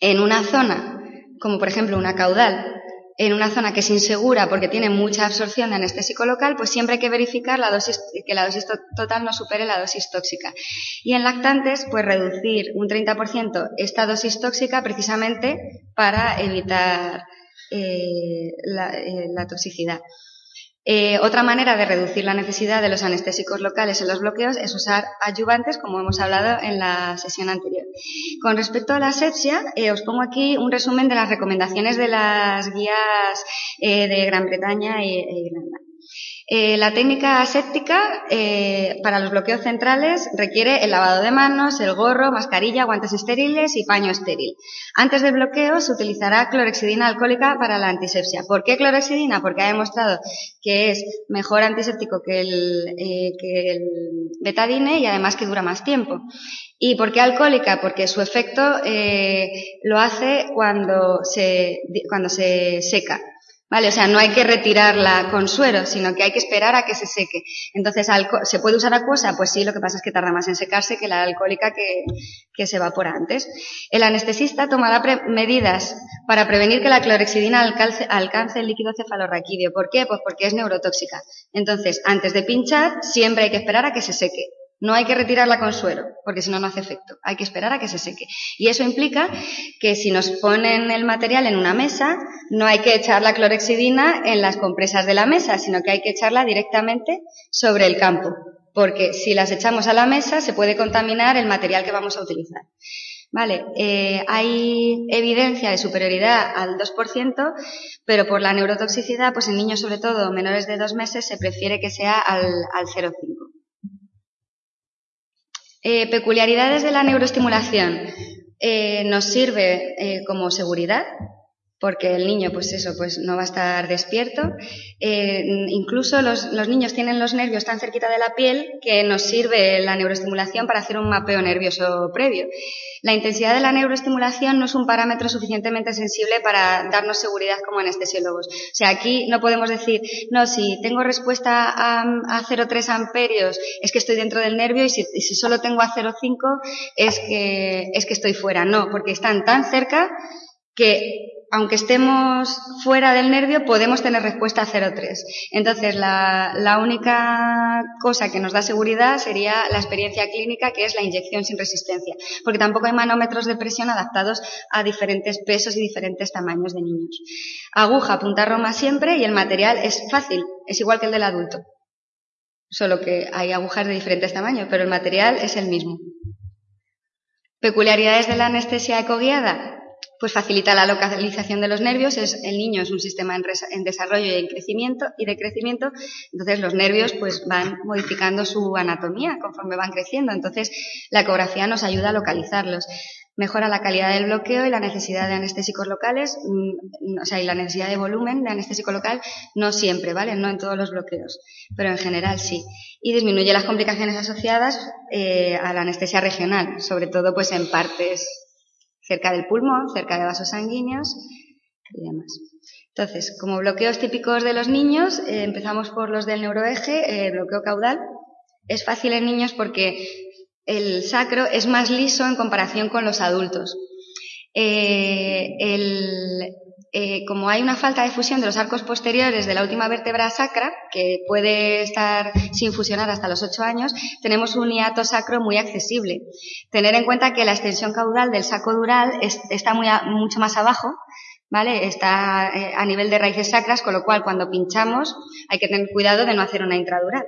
en una zona, como por ejemplo una caudal, en una zona que es insegura porque tiene mucha absorción de anestésico local, pues siempre hay que verificar la dosis, que la dosis total no supere la dosis tóxica. Y en lactantes, pues reducir un 30% esta dosis tóxica precisamente para evitar eh, la, eh, la toxicidad. Eh, otra manera de reducir la necesidad de los anestésicos locales en los bloqueos es usar ayudantes, como hemos hablado en la sesión anterior. Con respecto a la asepsia, eh, os pongo aquí un resumen de las recomendaciones de las guías de Gran Bretaña e Irlanda. Eh, la técnica aséptica eh, para los bloqueos centrales requiere el lavado de manos, el gorro, mascarilla, guantes estériles y paño estéril. Antes del bloqueo se utilizará clorexidina alcohólica para la antisepsia. ¿Por qué clorexidina? Porque ha demostrado que es mejor antiséptico que el, eh, betadine y además que dura más tiempo. ¿Y por qué alcohólica? Porque su efecto lo hace cuando cuando se seca. Vale, o sea, no hay que retirarla con suero, sino que hay que esperar a que se seque. Entonces, ¿se puede usar acuosa? Pues sí, lo que pasa es que tarda más en secarse que la alcohólica que, se evapora antes. El anestesista tomará medidas para prevenir que la clorexidina alcance, alcance el líquido cefalorraquídeo. ¿Por qué? Pues porque es neurotóxica. Entonces, antes de pinchar, siempre hay que esperar a que se seque. No hay que retirarla con suero, porque si no, no hace efecto. Hay que esperar a que se seque. Y eso implica que si nos ponen el material en una mesa, no hay que echar la clorexidina en las compresas de la mesa, sino que hay que echarla directamente sobre el campo. Porque si las echamos a la mesa, se puede contaminar el material que vamos a utilizar. Vale, eh, hay evidencia de superioridad al 2%, pero por la neurotoxicidad, pues en niños sobre todo menores de dos meses se prefiere que sea al, al 0,5. Eh, peculiaridades de la neuroestimulación. Eh, nos sirve eh, como seguridad, porque el niño, pues eso, pues no va a estar despierto. Eh, incluso los, niños tienen los nervios tan cerquita de la piel que nos sirve la neuroestimulación para hacer un mapeo nervioso previo. La intensidad de la neuroestimulación no es un parámetro suficientemente sensible para darnos seguridad como anestesiólogos. O sea, aquí no podemos decir, no, si tengo respuesta a, a 0,3 amperios es que estoy dentro del nervio y si, si solo tengo a 0,5 es que, es que estoy fuera. No, porque están tan cerca que aunque estemos fuera del nervio, podemos tener respuesta a 0,3. Entonces, la, la, única cosa que nos da seguridad sería la experiencia clínica, que es la inyección sin resistencia, porque tampoco hay manómetros de presión adaptados a diferentes pesos y diferentes tamaños de niños. Aguja, punta roma siempre y el material es fácil, es igual que el del adulto, solo que hay agujas de diferentes tamaños, pero el material es el mismo. Peculiaridades de la anestesia ecoguiada pues facilita la localización de los nervios. Es, el niño es un sistema en, en, desarrollo y en crecimiento y de crecimiento, entonces los nervios pues van modificando su anatomía conforme van creciendo. Entonces la ecografía nos ayuda a localizarlos. Mejora la calidad del bloqueo y la necesidad de anestésicos locales, mm, o sea, y la necesidad de volumen de anestésico local, no siempre, ¿vale? No en todos los bloqueos, pero en general sí. Y disminuye las complicaciones asociadas eh, a la anestesia regional, sobre todo pues en partes cerca del pulmón, cerca de vasos sanguíneos y demás. Entonces, como bloqueos típicos de los niños, eh, empezamos por los del neuroeje, eh, bloqueo caudal. Es fácil en niños porque el sacro es más liso en comparación con los adultos. Eh, el, eh, como hay una falta de fusión de los arcos posteriores de la última vértebra sacra, que puede estar sin fusionar hasta los 8 años, tenemos un hiato sacro muy accesible. Tener en cuenta que la extensión caudal del saco dural está mucho más abajo, ¿vale? Está eh, a nivel de raíces sacras, con lo cual cuando pinchamos hay que tener cuidado de no hacer una intradural.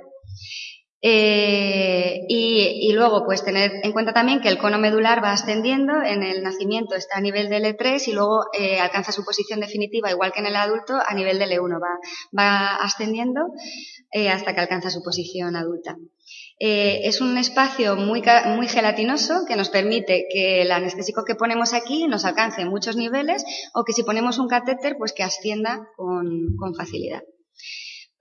Eh, y, luego, pues tener en cuenta también que el cono medular va ascendiendo, en el nacimiento está a nivel de L3 y luego eh, alcanza su posición definitiva, igual que en el adulto, a nivel de L1, va, va ascendiendo eh, hasta que alcanza su posición adulta. es un espacio muy, muy gelatinoso que nos permite que el anestésico que ponemos aquí nos alcance muchos niveles o que si ponemos un catéter, pues que ascienda con facilidad.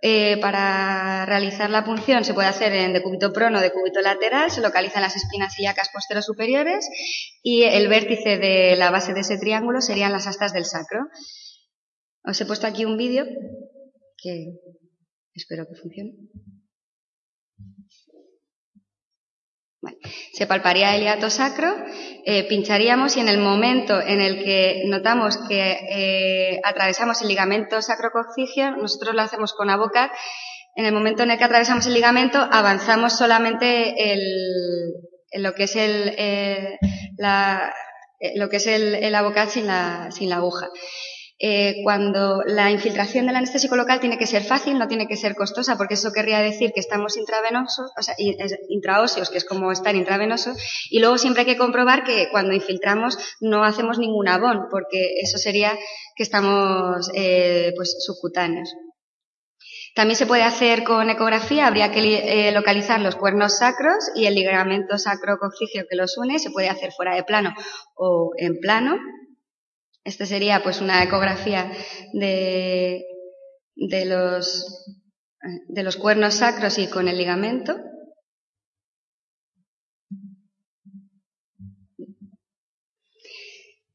Eh, para realizar la punción se puede hacer en decúbito prono decúbito lateral, se localizan las espinas ilíacas posteros superiores y el vértice de la base de ese triángulo serían las astas del sacro. Os he puesto aquí un vídeo que espero que funcione. Se palparía el hiato sacro, eh, pincharíamos y en el momento en el que notamos que eh, atravesamos el ligamento sacrococcigio, nosotros lo hacemos con abocat, en el momento en el que atravesamos el ligamento avanzamos solamente el, lo que es el, eh, la, lo que es el, sin la, sin la aguja. Eh, cuando la infiltración del anestésico local tiene que ser fácil, no tiene que ser costosa, porque eso querría decir que estamos intravenosos, o sea, intraóseos, que es como estar intravenoso, y luego siempre hay que comprobar que cuando infiltramos no hacemos ningún abón, porque eso sería que estamos eh, pues subcutáneos. También se puede hacer con ecografía, habría que eh, localizar los cuernos sacros y el ligamento sacro-coccigio que los une, se puede hacer fuera de plano o en plano. Esta sería pues una ecografía de, de, los, de los cuernos sacros y con el ligamento.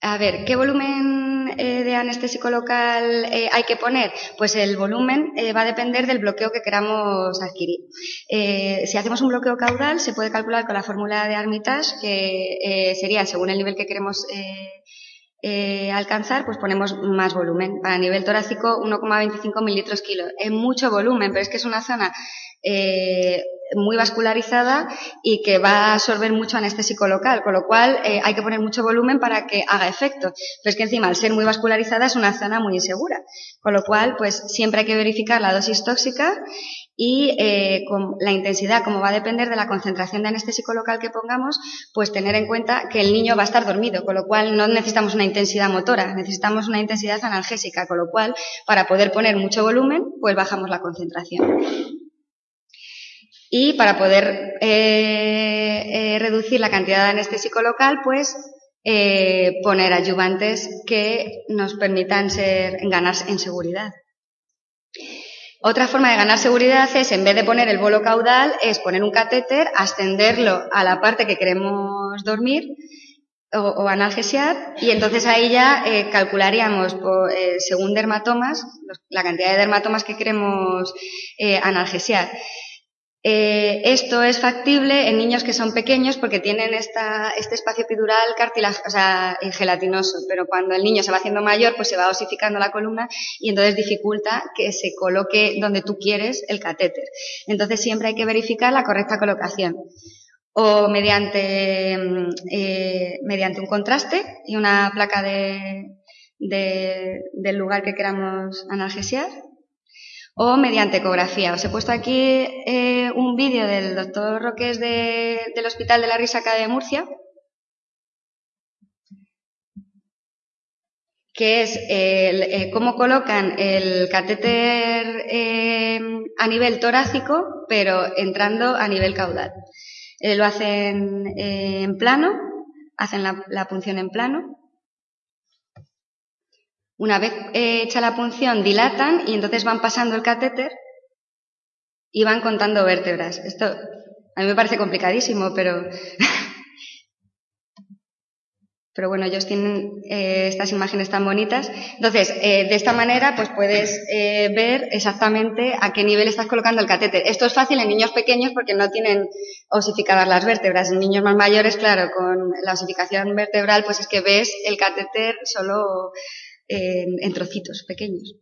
A ver, ¿qué volumen eh, de anestésico local eh, hay que poner? Pues el volumen eh, va a depender del bloqueo que queramos adquirir. si hacemos un bloqueo caudal, se puede calcular con la fórmula de Armitage, que sería según el nivel que queremos eh, alcanzar, pues ponemos más volumen. Para nivel torácico, 1,25 mililitros kilo. Es mucho volumen, pero es que es una zona eh, muy vascularizada y que va a absorber mucho anestésico local, con lo cual eh, hay que poner mucho volumen para que haga efecto. Pero es que encima, al ser muy vascularizada, es una zona muy insegura, con lo cual, pues siempre hay que verificar la dosis tóxica y eh, con la intensidad, como va a depender de la concentración de anestésico local que pongamos, pues tener en cuenta que el niño va a estar dormido, con lo cual no necesitamos una intensidad motora, necesitamos una intensidad analgésica, con lo cual para poder poner mucho volumen, pues bajamos la concentración. Y para poder eh, eh, reducir la cantidad de anestésico local, pues poner ayudantes que nos permitan ser, ganar en seguridad. Otra forma de ganar seguridad es, en vez de poner el bolo caudal, es poner un catéter, ascenderlo a la parte que queremos dormir o, analgesiar y entonces ahí ya eh, calcularíamos eh, según dermatomas la cantidad de dermatomas que queremos eh, analgesiar. Eh, esto es factible en niños que son pequeños porque tienen esta, este espacio epidural o sea, eh, gelatinoso, pero cuando el niño se va haciendo mayor, pues se va osificando la columna y entonces dificulta que se coloque donde tú quieres el catéter. Entonces siempre hay que verificar la correcta colocación o mediante, mm, eh, mediante un contraste y una placa de, del lugar que queramos analgesiar o mediante ecografía. Os he puesto aquí eh, un vídeo del doctor Roques del Hospital de la Risaca de Murcia, que es eh, cómo colocan el catéter eh, a nivel torácico, pero entrando a nivel caudal. lo hacen en plano, hacen la punción en plano, una vez eh, hecha la punción, dilatan y entonces van pasando el catéter y van contando vértebras. Esto a mí me parece complicadísimo, pero. pero bueno, ellos tienen eh, estas imágenes tan bonitas. Entonces, eh, de esta manera, pues puedes ver exactamente a qué nivel estás colocando el catéter. Esto es fácil en niños pequeños porque no tienen osificadas las vértebras. En niños más mayores, claro, con la osificación vertebral, pues es que ves el catéter solo en, trocitos pequeños.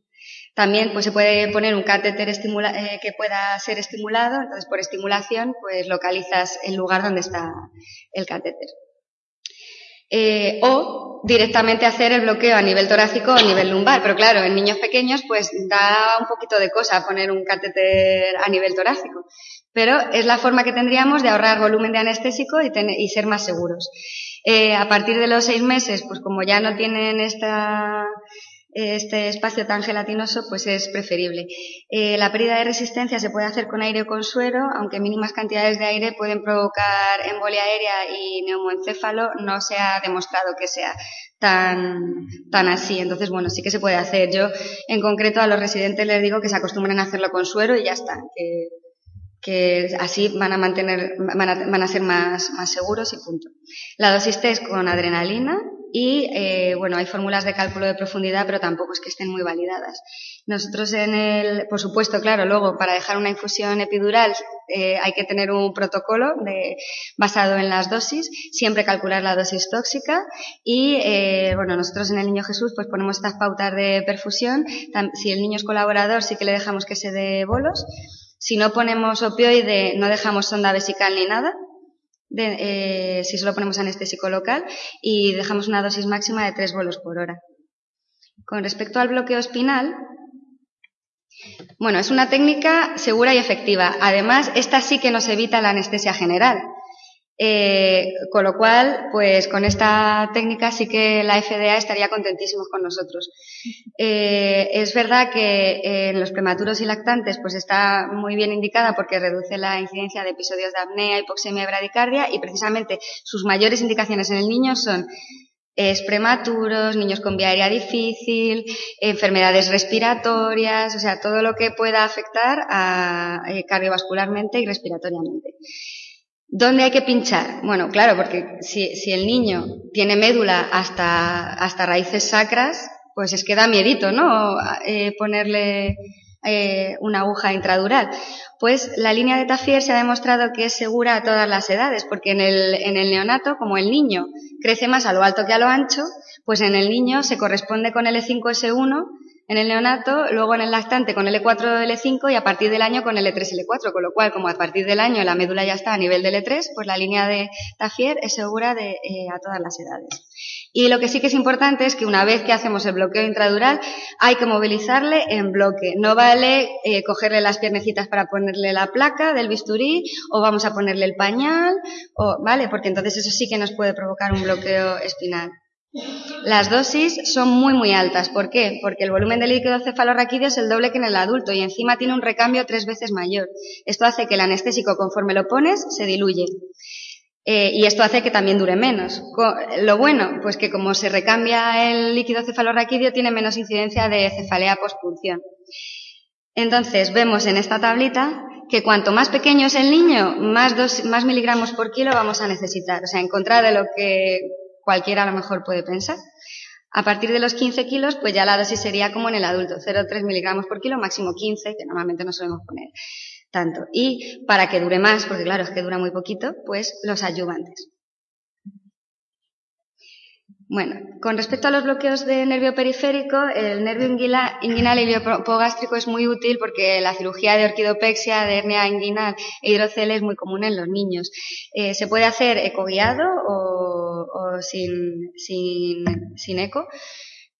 También pues, se puede poner un catéter eh, que pueda ser estimulado, entonces por estimulación pues localizas el lugar donde está el catéter. Eh, o directamente hacer el bloqueo a nivel torácico o a nivel lumbar. Pero claro, en niños pequeños pues da un poquito de cosa poner un catéter a nivel torácico. Pero es la forma que tendríamos de ahorrar volumen de anestésico y, ser más seguros. Eh, a partir de los seis meses, pues como ya no tienen esta, este espacio tan gelatinoso, pues es preferible. Eh, la pérdida de resistencia se puede hacer con aire o con suero, aunque mínimas cantidades de aire pueden provocar embolia aérea y neumoencéfalo, no se ha demostrado que sea tan, tan así. Entonces, bueno, sí que se puede hacer. Yo, en concreto, a los residentes les digo que se acostumbren a hacerlo con suero y ya está. Que, así van a mantener, van a, van a ser más, más seguros y punto. La dosis T es con adrenalina y, eh, bueno, hay fórmulas de cálculo de profundidad, pero tampoco es que estén muy validadas. Nosotros en el, por supuesto, claro, luego para dejar una infusión epidural eh, hay que tener un protocolo de, basado en las dosis, siempre calcular la dosis tóxica y, eh, bueno, nosotros en el Niño Jesús pues ponemos estas pautas de perfusión. Si el niño es colaborador, sí que le dejamos que se dé bolos. Si no ponemos opioide, no dejamos sonda vesical ni nada, eh, si solo ponemos anestésico local y dejamos una dosis máxima de 3 bolos por hora. Con respecto al bloqueo espinal, bueno, es una técnica segura y efectiva. Además, esta sí que nos evita la anestesia general. Eh, con lo cual, pues con esta técnica sí que la FDA estaría contentísimos con nosotros. Eh, es verdad que en los prematuros y lactantes pues está muy bien indicada porque reduce la incidencia de episodios de apnea, hipoxemia y bradicardia y precisamente sus mayores indicaciones en el niño son prematuros, niños con vía aérea difícil, enfermedades respiratorias, o sea, todo lo que pueda afectar a, eh, cardiovascularmente y respiratoriamente. ¿Dónde hay que pinchar? Bueno, claro, porque si, si el niño tiene médula hasta, hasta raíces sacras, pues es que da miedito, ¿no? Eh, ponerle eh, una aguja intradural. Pues la línea de Tafier se ha demostrado que es segura a todas las edades, porque en el, en el neonato, como el niño crece más a lo alto que a lo ancho, pues en el niño se corresponde con el E5S1 en el neonato, luego en el lactante con L4, L5 y a partir del año con L3, L4, con lo cual, como a partir del año la médula ya está a nivel de L3, pues la línea de Tafier es segura de, eh, a todas las edades. Y lo que sí que es importante es que una vez que hacemos el bloqueo intradural, hay que movilizarle en bloque. No vale eh, cogerle las piernecitas para ponerle la placa del bisturí o vamos a ponerle el pañal, o, ¿vale? Porque entonces eso sí que nos puede provocar un bloqueo espinal. Las dosis son muy muy altas. ¿Por qué? Porque el volumen de líquido cefalorraquídeo es el doble que en el adulto y encima tiene un recambio tres veces mayor. Esto hace que el anestésico conforme lo pones se diluye. Eh, y esto hace que también dure menos. Lo bueno, pues que como se recambia el líquido cefalorraquídeo tiene menos incidencia de cefalea postpunción. Entonces vemos en esta tablita que cuanto más pequeño es el niño, más, más miligramos por kilo vamos a necesitar. O sea, en contra de lo que cualquiera a lo mejor puede pensar. A partir de los 15 kilos, pues ya la dosis sería como en el adulto, 0,3 miligramos por kilo, máximo 15, que normalmente no solemos poner tanto. Y para que dure más, porque claro, es que dura muy poquito, pues los ayudantes. Bueno, con respecto a los bloqueos de nervio periférico, el nervio inguinal iliopogástrico es muy útil porque la cirugía de orquidopexia, de hernia inguinal e hidrocele es muy común en los niños. Eh, se puede hacer ecoguiado o, o sin, sin, sin, eco.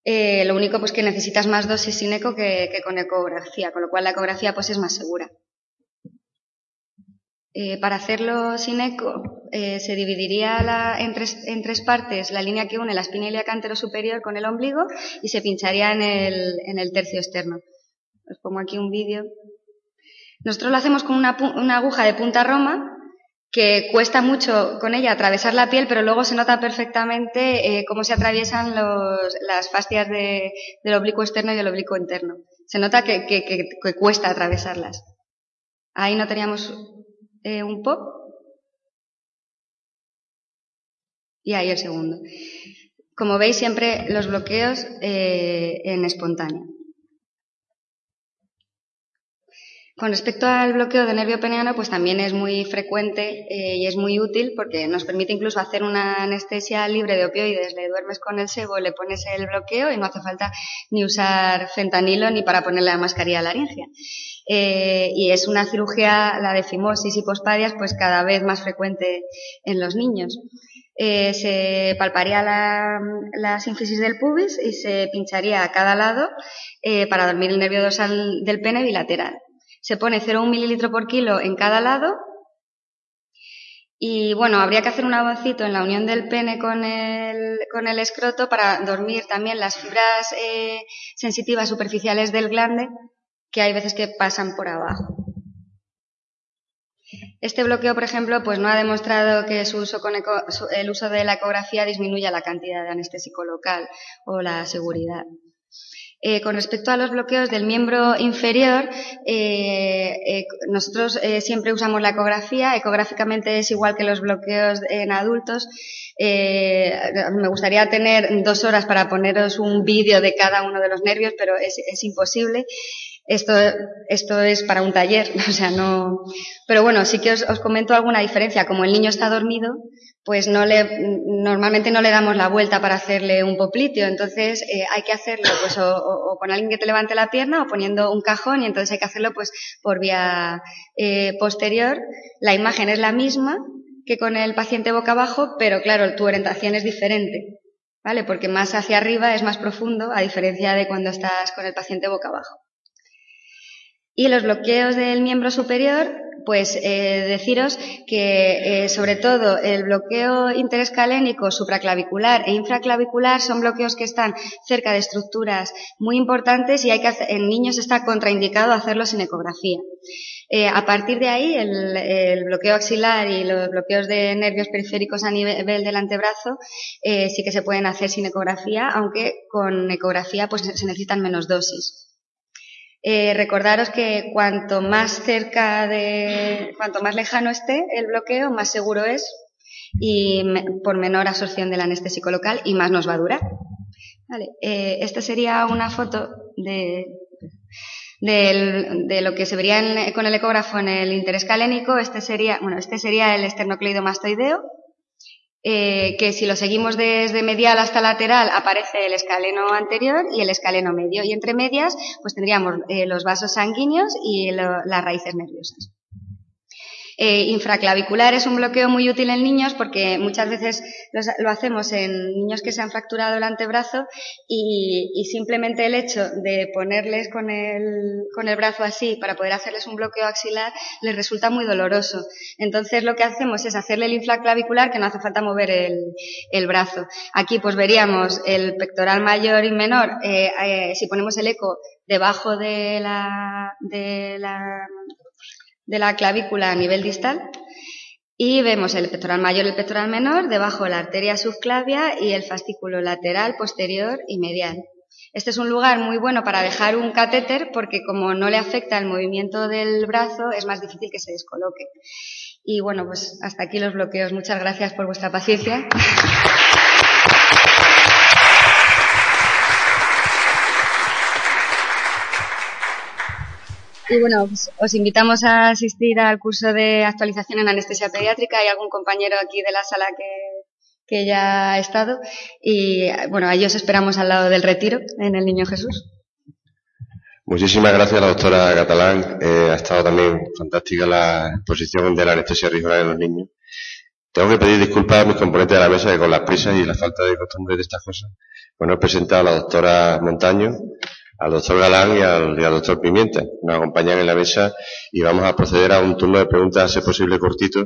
Eh, lo único pues que necesitas más dosis sin eco que, que con ecografía, con lo cual la ecografía pues es más segura. Eh, para hacerlo sin eco, eh, se dividiría en, tres, partes la línea que une la espina ilíaca superior con el ombligo y se pincharía en el, tercio externo. Os pongo aquí un vídeo. Nosotros lo hacemos con una, aguja de punta roma que cuesta mucho con ella atravesar la piel, pero luego se nota perfectamente eh, cómo se atraviesan las fascias del oblicuo externo y del oblicuo interno. Se nota que cuesta atravesarlas. Ahí no teníamos eh, un pop y ahí el segundo. Como veis, siempre los bloqueos eh, en espontáneo. Con respecto al bloqueo de nervio peneano, pues también es muy frecuente eh, y es muy útil porque nos permite incluso hacer una anestesia libre de opioides. Le duermes con el sebo, le pones el bloqueo y no hace falta ni usar fentanilo ni para ponerle la mascarilla laringea. Eh, y es una cirugía, la de fimosis y pospadias, pues cada vez más frecuente en los niños. Eh, se palparía la, la, del pubis y se pincharía a cada lado para dormir el nervio dorsal del pene bilateral. Se pone 0,1 mililitro por kilo en cada lado. Y bueno, habría que hacer un aboncito en la unión del pene con el, con el escroto para dormir también las fibras eh, sensitivas superficiales del glande que hay veces que pasan por abajo. Este bloqueo, por ejemplo, pues no ha demostrado que el uso de la ecografía disminuya la cantidad de anestésico local o la seguridad. Eh, con respecto a los bloqueos del miembro inferior, eh, eh, nosotros siempre usamos la ecografía. Ecográficamente es igual que los bloqueos en adultos. me gustaría tener dos horas para poneros un vídeo de cada uno de los nervios, pero es imposible. Esto, esto es para un taller, o sea, no. Pero bueno, sí que os, os comento alguna diferencia. Como el niño está dormido, pues no le, normalmente no le damos la vuelta para hacerle un popliteo, entonces eh, hay que hacerlo pues o, con alguien que te levante la pierna o poniendo un cajón y entonces hay que hacerlo pues por vía eh, posterior. La imagen es la misma que con el paciente boca abajo, pero claro, tu orientación es diferente, ¿vale? Porque más hacia arriba es más profundo a diferencia de cuando estás con el paciente boca abajo. Y los bloqueos del miembro superior, pues eh, deciros que eh, sobre todo el bloqueo interescalénico supraclavicular e infraclavicular son bloqueos que están cerca de estructuras muy importantes y hay que en niños está contraindicado hacerlo sin ecografía. Eh, a partir de ahí, el, el, bloqueo axilar y los bloqueos de nervios periféricos a nivel del antebrazo sí que se pueden hacer sin ecografía, aunque con ecografía pues se necesitan menos dosis. Eh, recordaros que cuanto más cerca de, cuanto más lejano esté el bloqueo, más seguro es y por menor absorción del anestésico local y más nos va a durar. Vale, eh, esta sería una foto de, de, lo que se vería con el ecógrafo en el interés calénico. Este sería, bueno, este sería el esternocleidomastoideo eh, que si lo seguimos desde medial hasta lateral aparece el escaleno anterior y el escaleno medio y entre medias pues tendríamos eh, los vasos sanguíneos y las raíces nerviosas. Eh, infraclavicular es un bloqueo muy útil en niños porque muchas veces lo hacemos en niños que se han fracturado el antebrazo y, simplemente el hecho de ponerles con el, con el brazo así para poder hacerles un bloqueo axilar les resulta muy doloroso. Entonces lo que hacemos es hacerle el infraclavicular que no hace falta mover el, el brazo. Aquí pues veríamos el pectoral mayor y menor. Eh, eh, si ponemos el eco debajo de la, de la de la clavícula a nivel distal y vemos el pectoral mayor y el pectoral menor, debajo la arteria subclavia y el fascículo lateral, posterior y medial. Este es un lugar muy bueno para dejar un catéter porque como no le afecta el movimiento del brazo es más difícil que se descoloque. Y bueno, pues hasta aquí los bloqueos. Muchas gracias por vuestra paciencia. Y bueno, pues, os invitamos a asistir al curso de actualización en anestesia pediátrica. Hay algún compañero aquí de la sala que, que ya ha estado. Y bueno, a ellos esperamos al lado del retiro en el Niño Jesús. Muchísimas gracias la doctora Catalán. Eh, ha estado también fantástica la exposición de la anestesia regional en los niños. Tengo que pedir disculpas a mis componentes de la mesa que con las prisas y la falta de costumbre de estas cosas, bueno, he presentado a la doctora Montaño, al doctor Galán y al, doctor Pimienta. Nos acompañan en la mesa y vamos a proceder a un turno de preguntas, si posible cortito,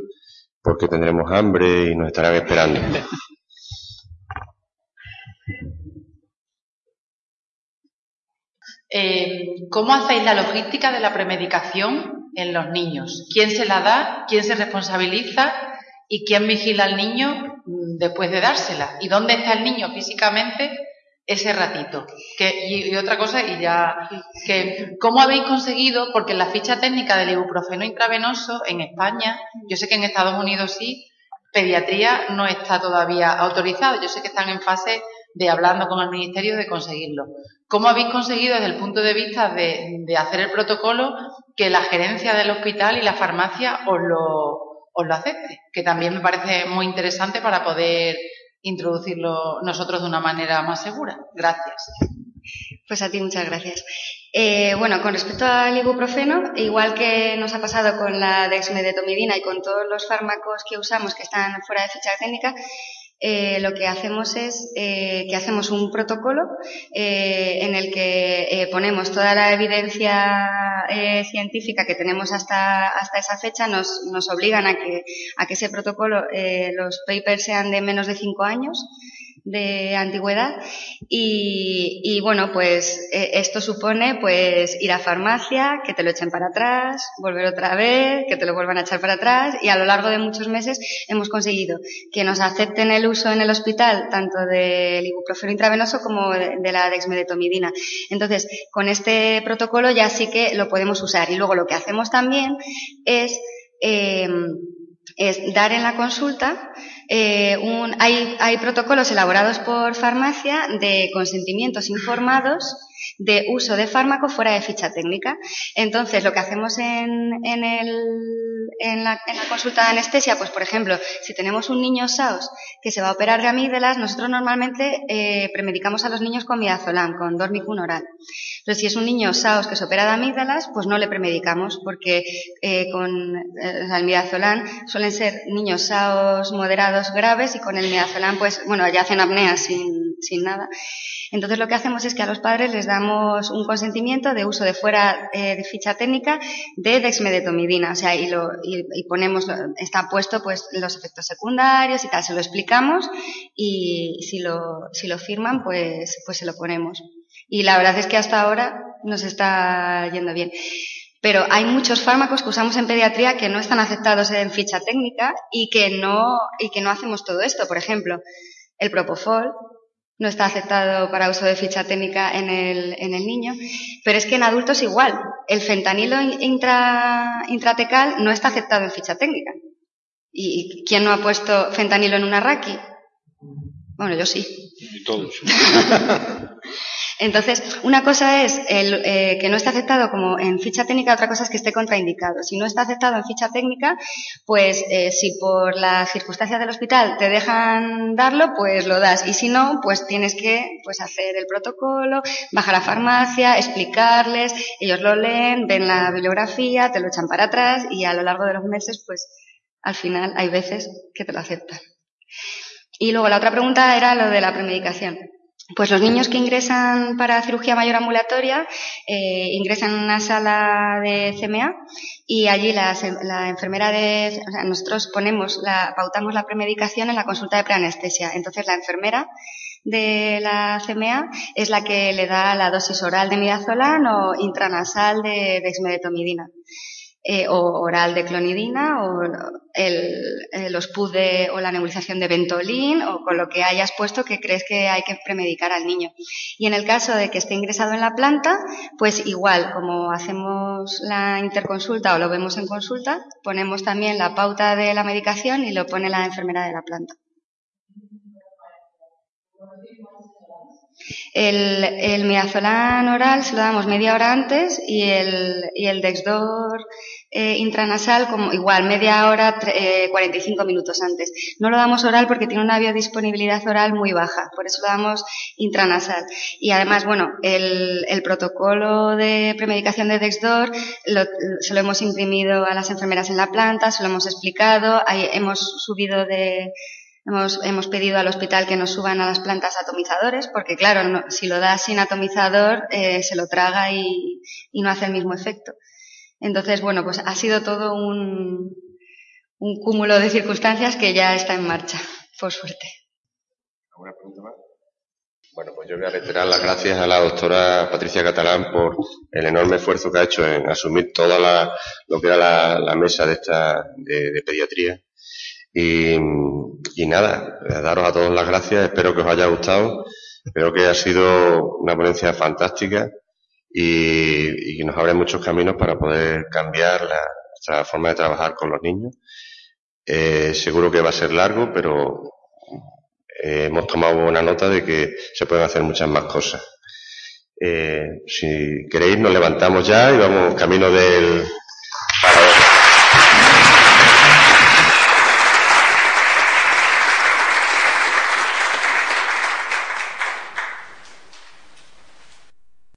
porque tendremos hambre y nos estarán esperando. Eh, ¿Cómo hacéis la logística de la premedicación en los niños? ¿Quién se la da? ¿Quién se responsabiliza? ¿Y quién vigila al niño mm, después de dársela? ¿Y dónde está el niño físicamente ese ratito. Y, otra cosa, y ya, que, ¿cómo habéis conseguido? Porque en la ficha técnica del ibuprofeno intravenoso en España, yo sé que en Estados Unidos sí, pediatría no está todavía autorizado. Yo sé que están en fase de hablando con el Ministerio de conseguirlo. ¿Cómo habéis conseguido desde el punto de vista de, hacer el protocolo que la gerencia del hospital y la farmacia os lo, os lo acepte? Que también me parece muy interesante para poder introducirlo nosotros de una manera más segura. Gracias. Pues a ti muchas gracias. Eh, bueno, con respecto al ibuprofeno, igual que nos ha pasado con la dexmedetomidina y con todos los fármacos que usamos que están fuera de ficha técnica, eh, lo que hacemos es eh, que hacemos un protocolo en el que ponemos toda la evidencia científica que tenemos hasta, hasta esa fecha, nos, nos obligan a que, a que ese protocolo, los papers sean de menos de cinco años de antigüedad. Y, bueno pues eh, esto supone pues ir a farmacia que te lo echen para atrás volver otra vez que te lo vuelvan a echar para atrás. Y a lo largo de muchos meses hemos conseguido que nos acepten el uso en el hospital tanto del ibuprofeno intravenoso como de, la dexmedetomidina. Entonces con este protocolo ya sí que lo podemos usar. Y luego lo que hacemos también es eh, es dar en la consulta eh, un, hay, hay protocolos elaborados por farmacia de consentimientos informados de uso de fármaco fuera de ficha técnica. Entonces, lo que hacemos en, en, el, en, la, en, la, consulta de anestesia, pues por ejemplo, si tenemos un niño SAOS que se va a operar de amígdalas, nosotros normalmente eh, premedicamos a los niños con midazolam, con dormicum oral. Pero si es un niño SAOS que se opera de amígdalas, pues no le premedicamos, porque eh, con eh, el midazolam suelen ser niños SAOS moderados graves y con el midazolam, pues bueno, ya hacen apnea sin, sin nada. Entonces lo que hacemos es que a los padres les damos un consentimiento de uso de fuera eh, de ficha técnica de dexmedetomidina, o sea, y, lo, y, ponemos, está puesto pues los efectos secundarios y tal, se lo explicamos y si lo, si lo firman pues, pues se lo ponemos. Y la verdad es que hasta ahora nos está yendo bien. Pero hay muchos fármacos que usamos en pediatría que no están aceptados en ficha técnica y que no, y que no hacemos todo esto. Por ejemplo, el propofol no está aceptado para uso de ficha técnica en el, en el niño, pero es que en adultos igual. El fentanilo intra, intratecal no está aceptado en ficha técnica. ¿Y quién no ha puesto fentanilo en una raqui? Bueno, yo sí. Y todos. Entonces, una cosa es el, eh, que no esté aceptado como en ficha técnica, otra cosa es que esté contraindicado. Si no está aceptado en ficha técnica, pues eh, si por las circunstancias del hospital te dejan darlo, pues lo das. Y si no, pues tienes que pues hacer el protocolo, bajar a farmacia, explicarles, ellos lo leen, ven la bibliografía, te lo echan para atrás y a lo largo de los meses, pues al final hay veces que te lo aceptan. Y luego la otra pregunta era lo de la premedicación. Pues los niños que ingresan para cirugía mayor ambulatoria eh, ingresan en una sala de CMA y allí la, enfermera de, nosotros ponemos la, pautamos la premedicación en la consulta de preanestesia. Entonces la enfermera de la CMA es la que le da la dosis oral de midazolam o intranasal de dexmedetomidina. Eh, o oral de clonidina o el, los PUD o la nebulización de Ventolin o con lo que hayas puesto que crees que hay que premedicar al niño. Y en el caso de que esté ingresado en la planta, pues igual, como hacemos la interconsulta o lo vemos en consulta, ponemos también la pauta de la medicación y lo pone la enfermera de la planta. El, el oral se lo damos media hora antes y el, y el Dexdor eh, intranasal como igual media hora, eh, 45 minutos antes. No lo damos oral porque tiene una biodisponibilidad oral muy baja, por eso lo damos intranasal. Y además, bueno, el, el protocolo de premedicación de Dexdor lo, se lo hemos imprimido a las enfermeras en la planta, se lo hemos explicado, hemos subido de Hemos, hemos, pedido al hospital que nos suban a las plantas atomizadores, porque claro, si lo das sin atomizador, eh, se lo traga y, y, no hace el mismo efecto. Entonces, bueno, pues ha sido todo un, un cúmulo de circunstancias que ya está en marcha, por suerte. ¿Alguna pregunta más? Bueno, pues yo voy a reiterar las gracias a la doctora Patricia Catalán por el enorme esfuerzo que ha hecho en asumir toda la, lo que era la, mesa de esta de, pediatría y, y, nada, daros a todos las gracias, espero que os haya gustado, espero que haya sido una ponencia fantástica y, y nos abre muchos caminos para poder cambiar la, nuestra forma de trabajar con los niños. Eh, seguro que va a ser largo, pero eh, hemos tomado buena nota de que se pueden hacer muchas más cosas. Eh, si queréis, nos levantamos ya y vamos camino del,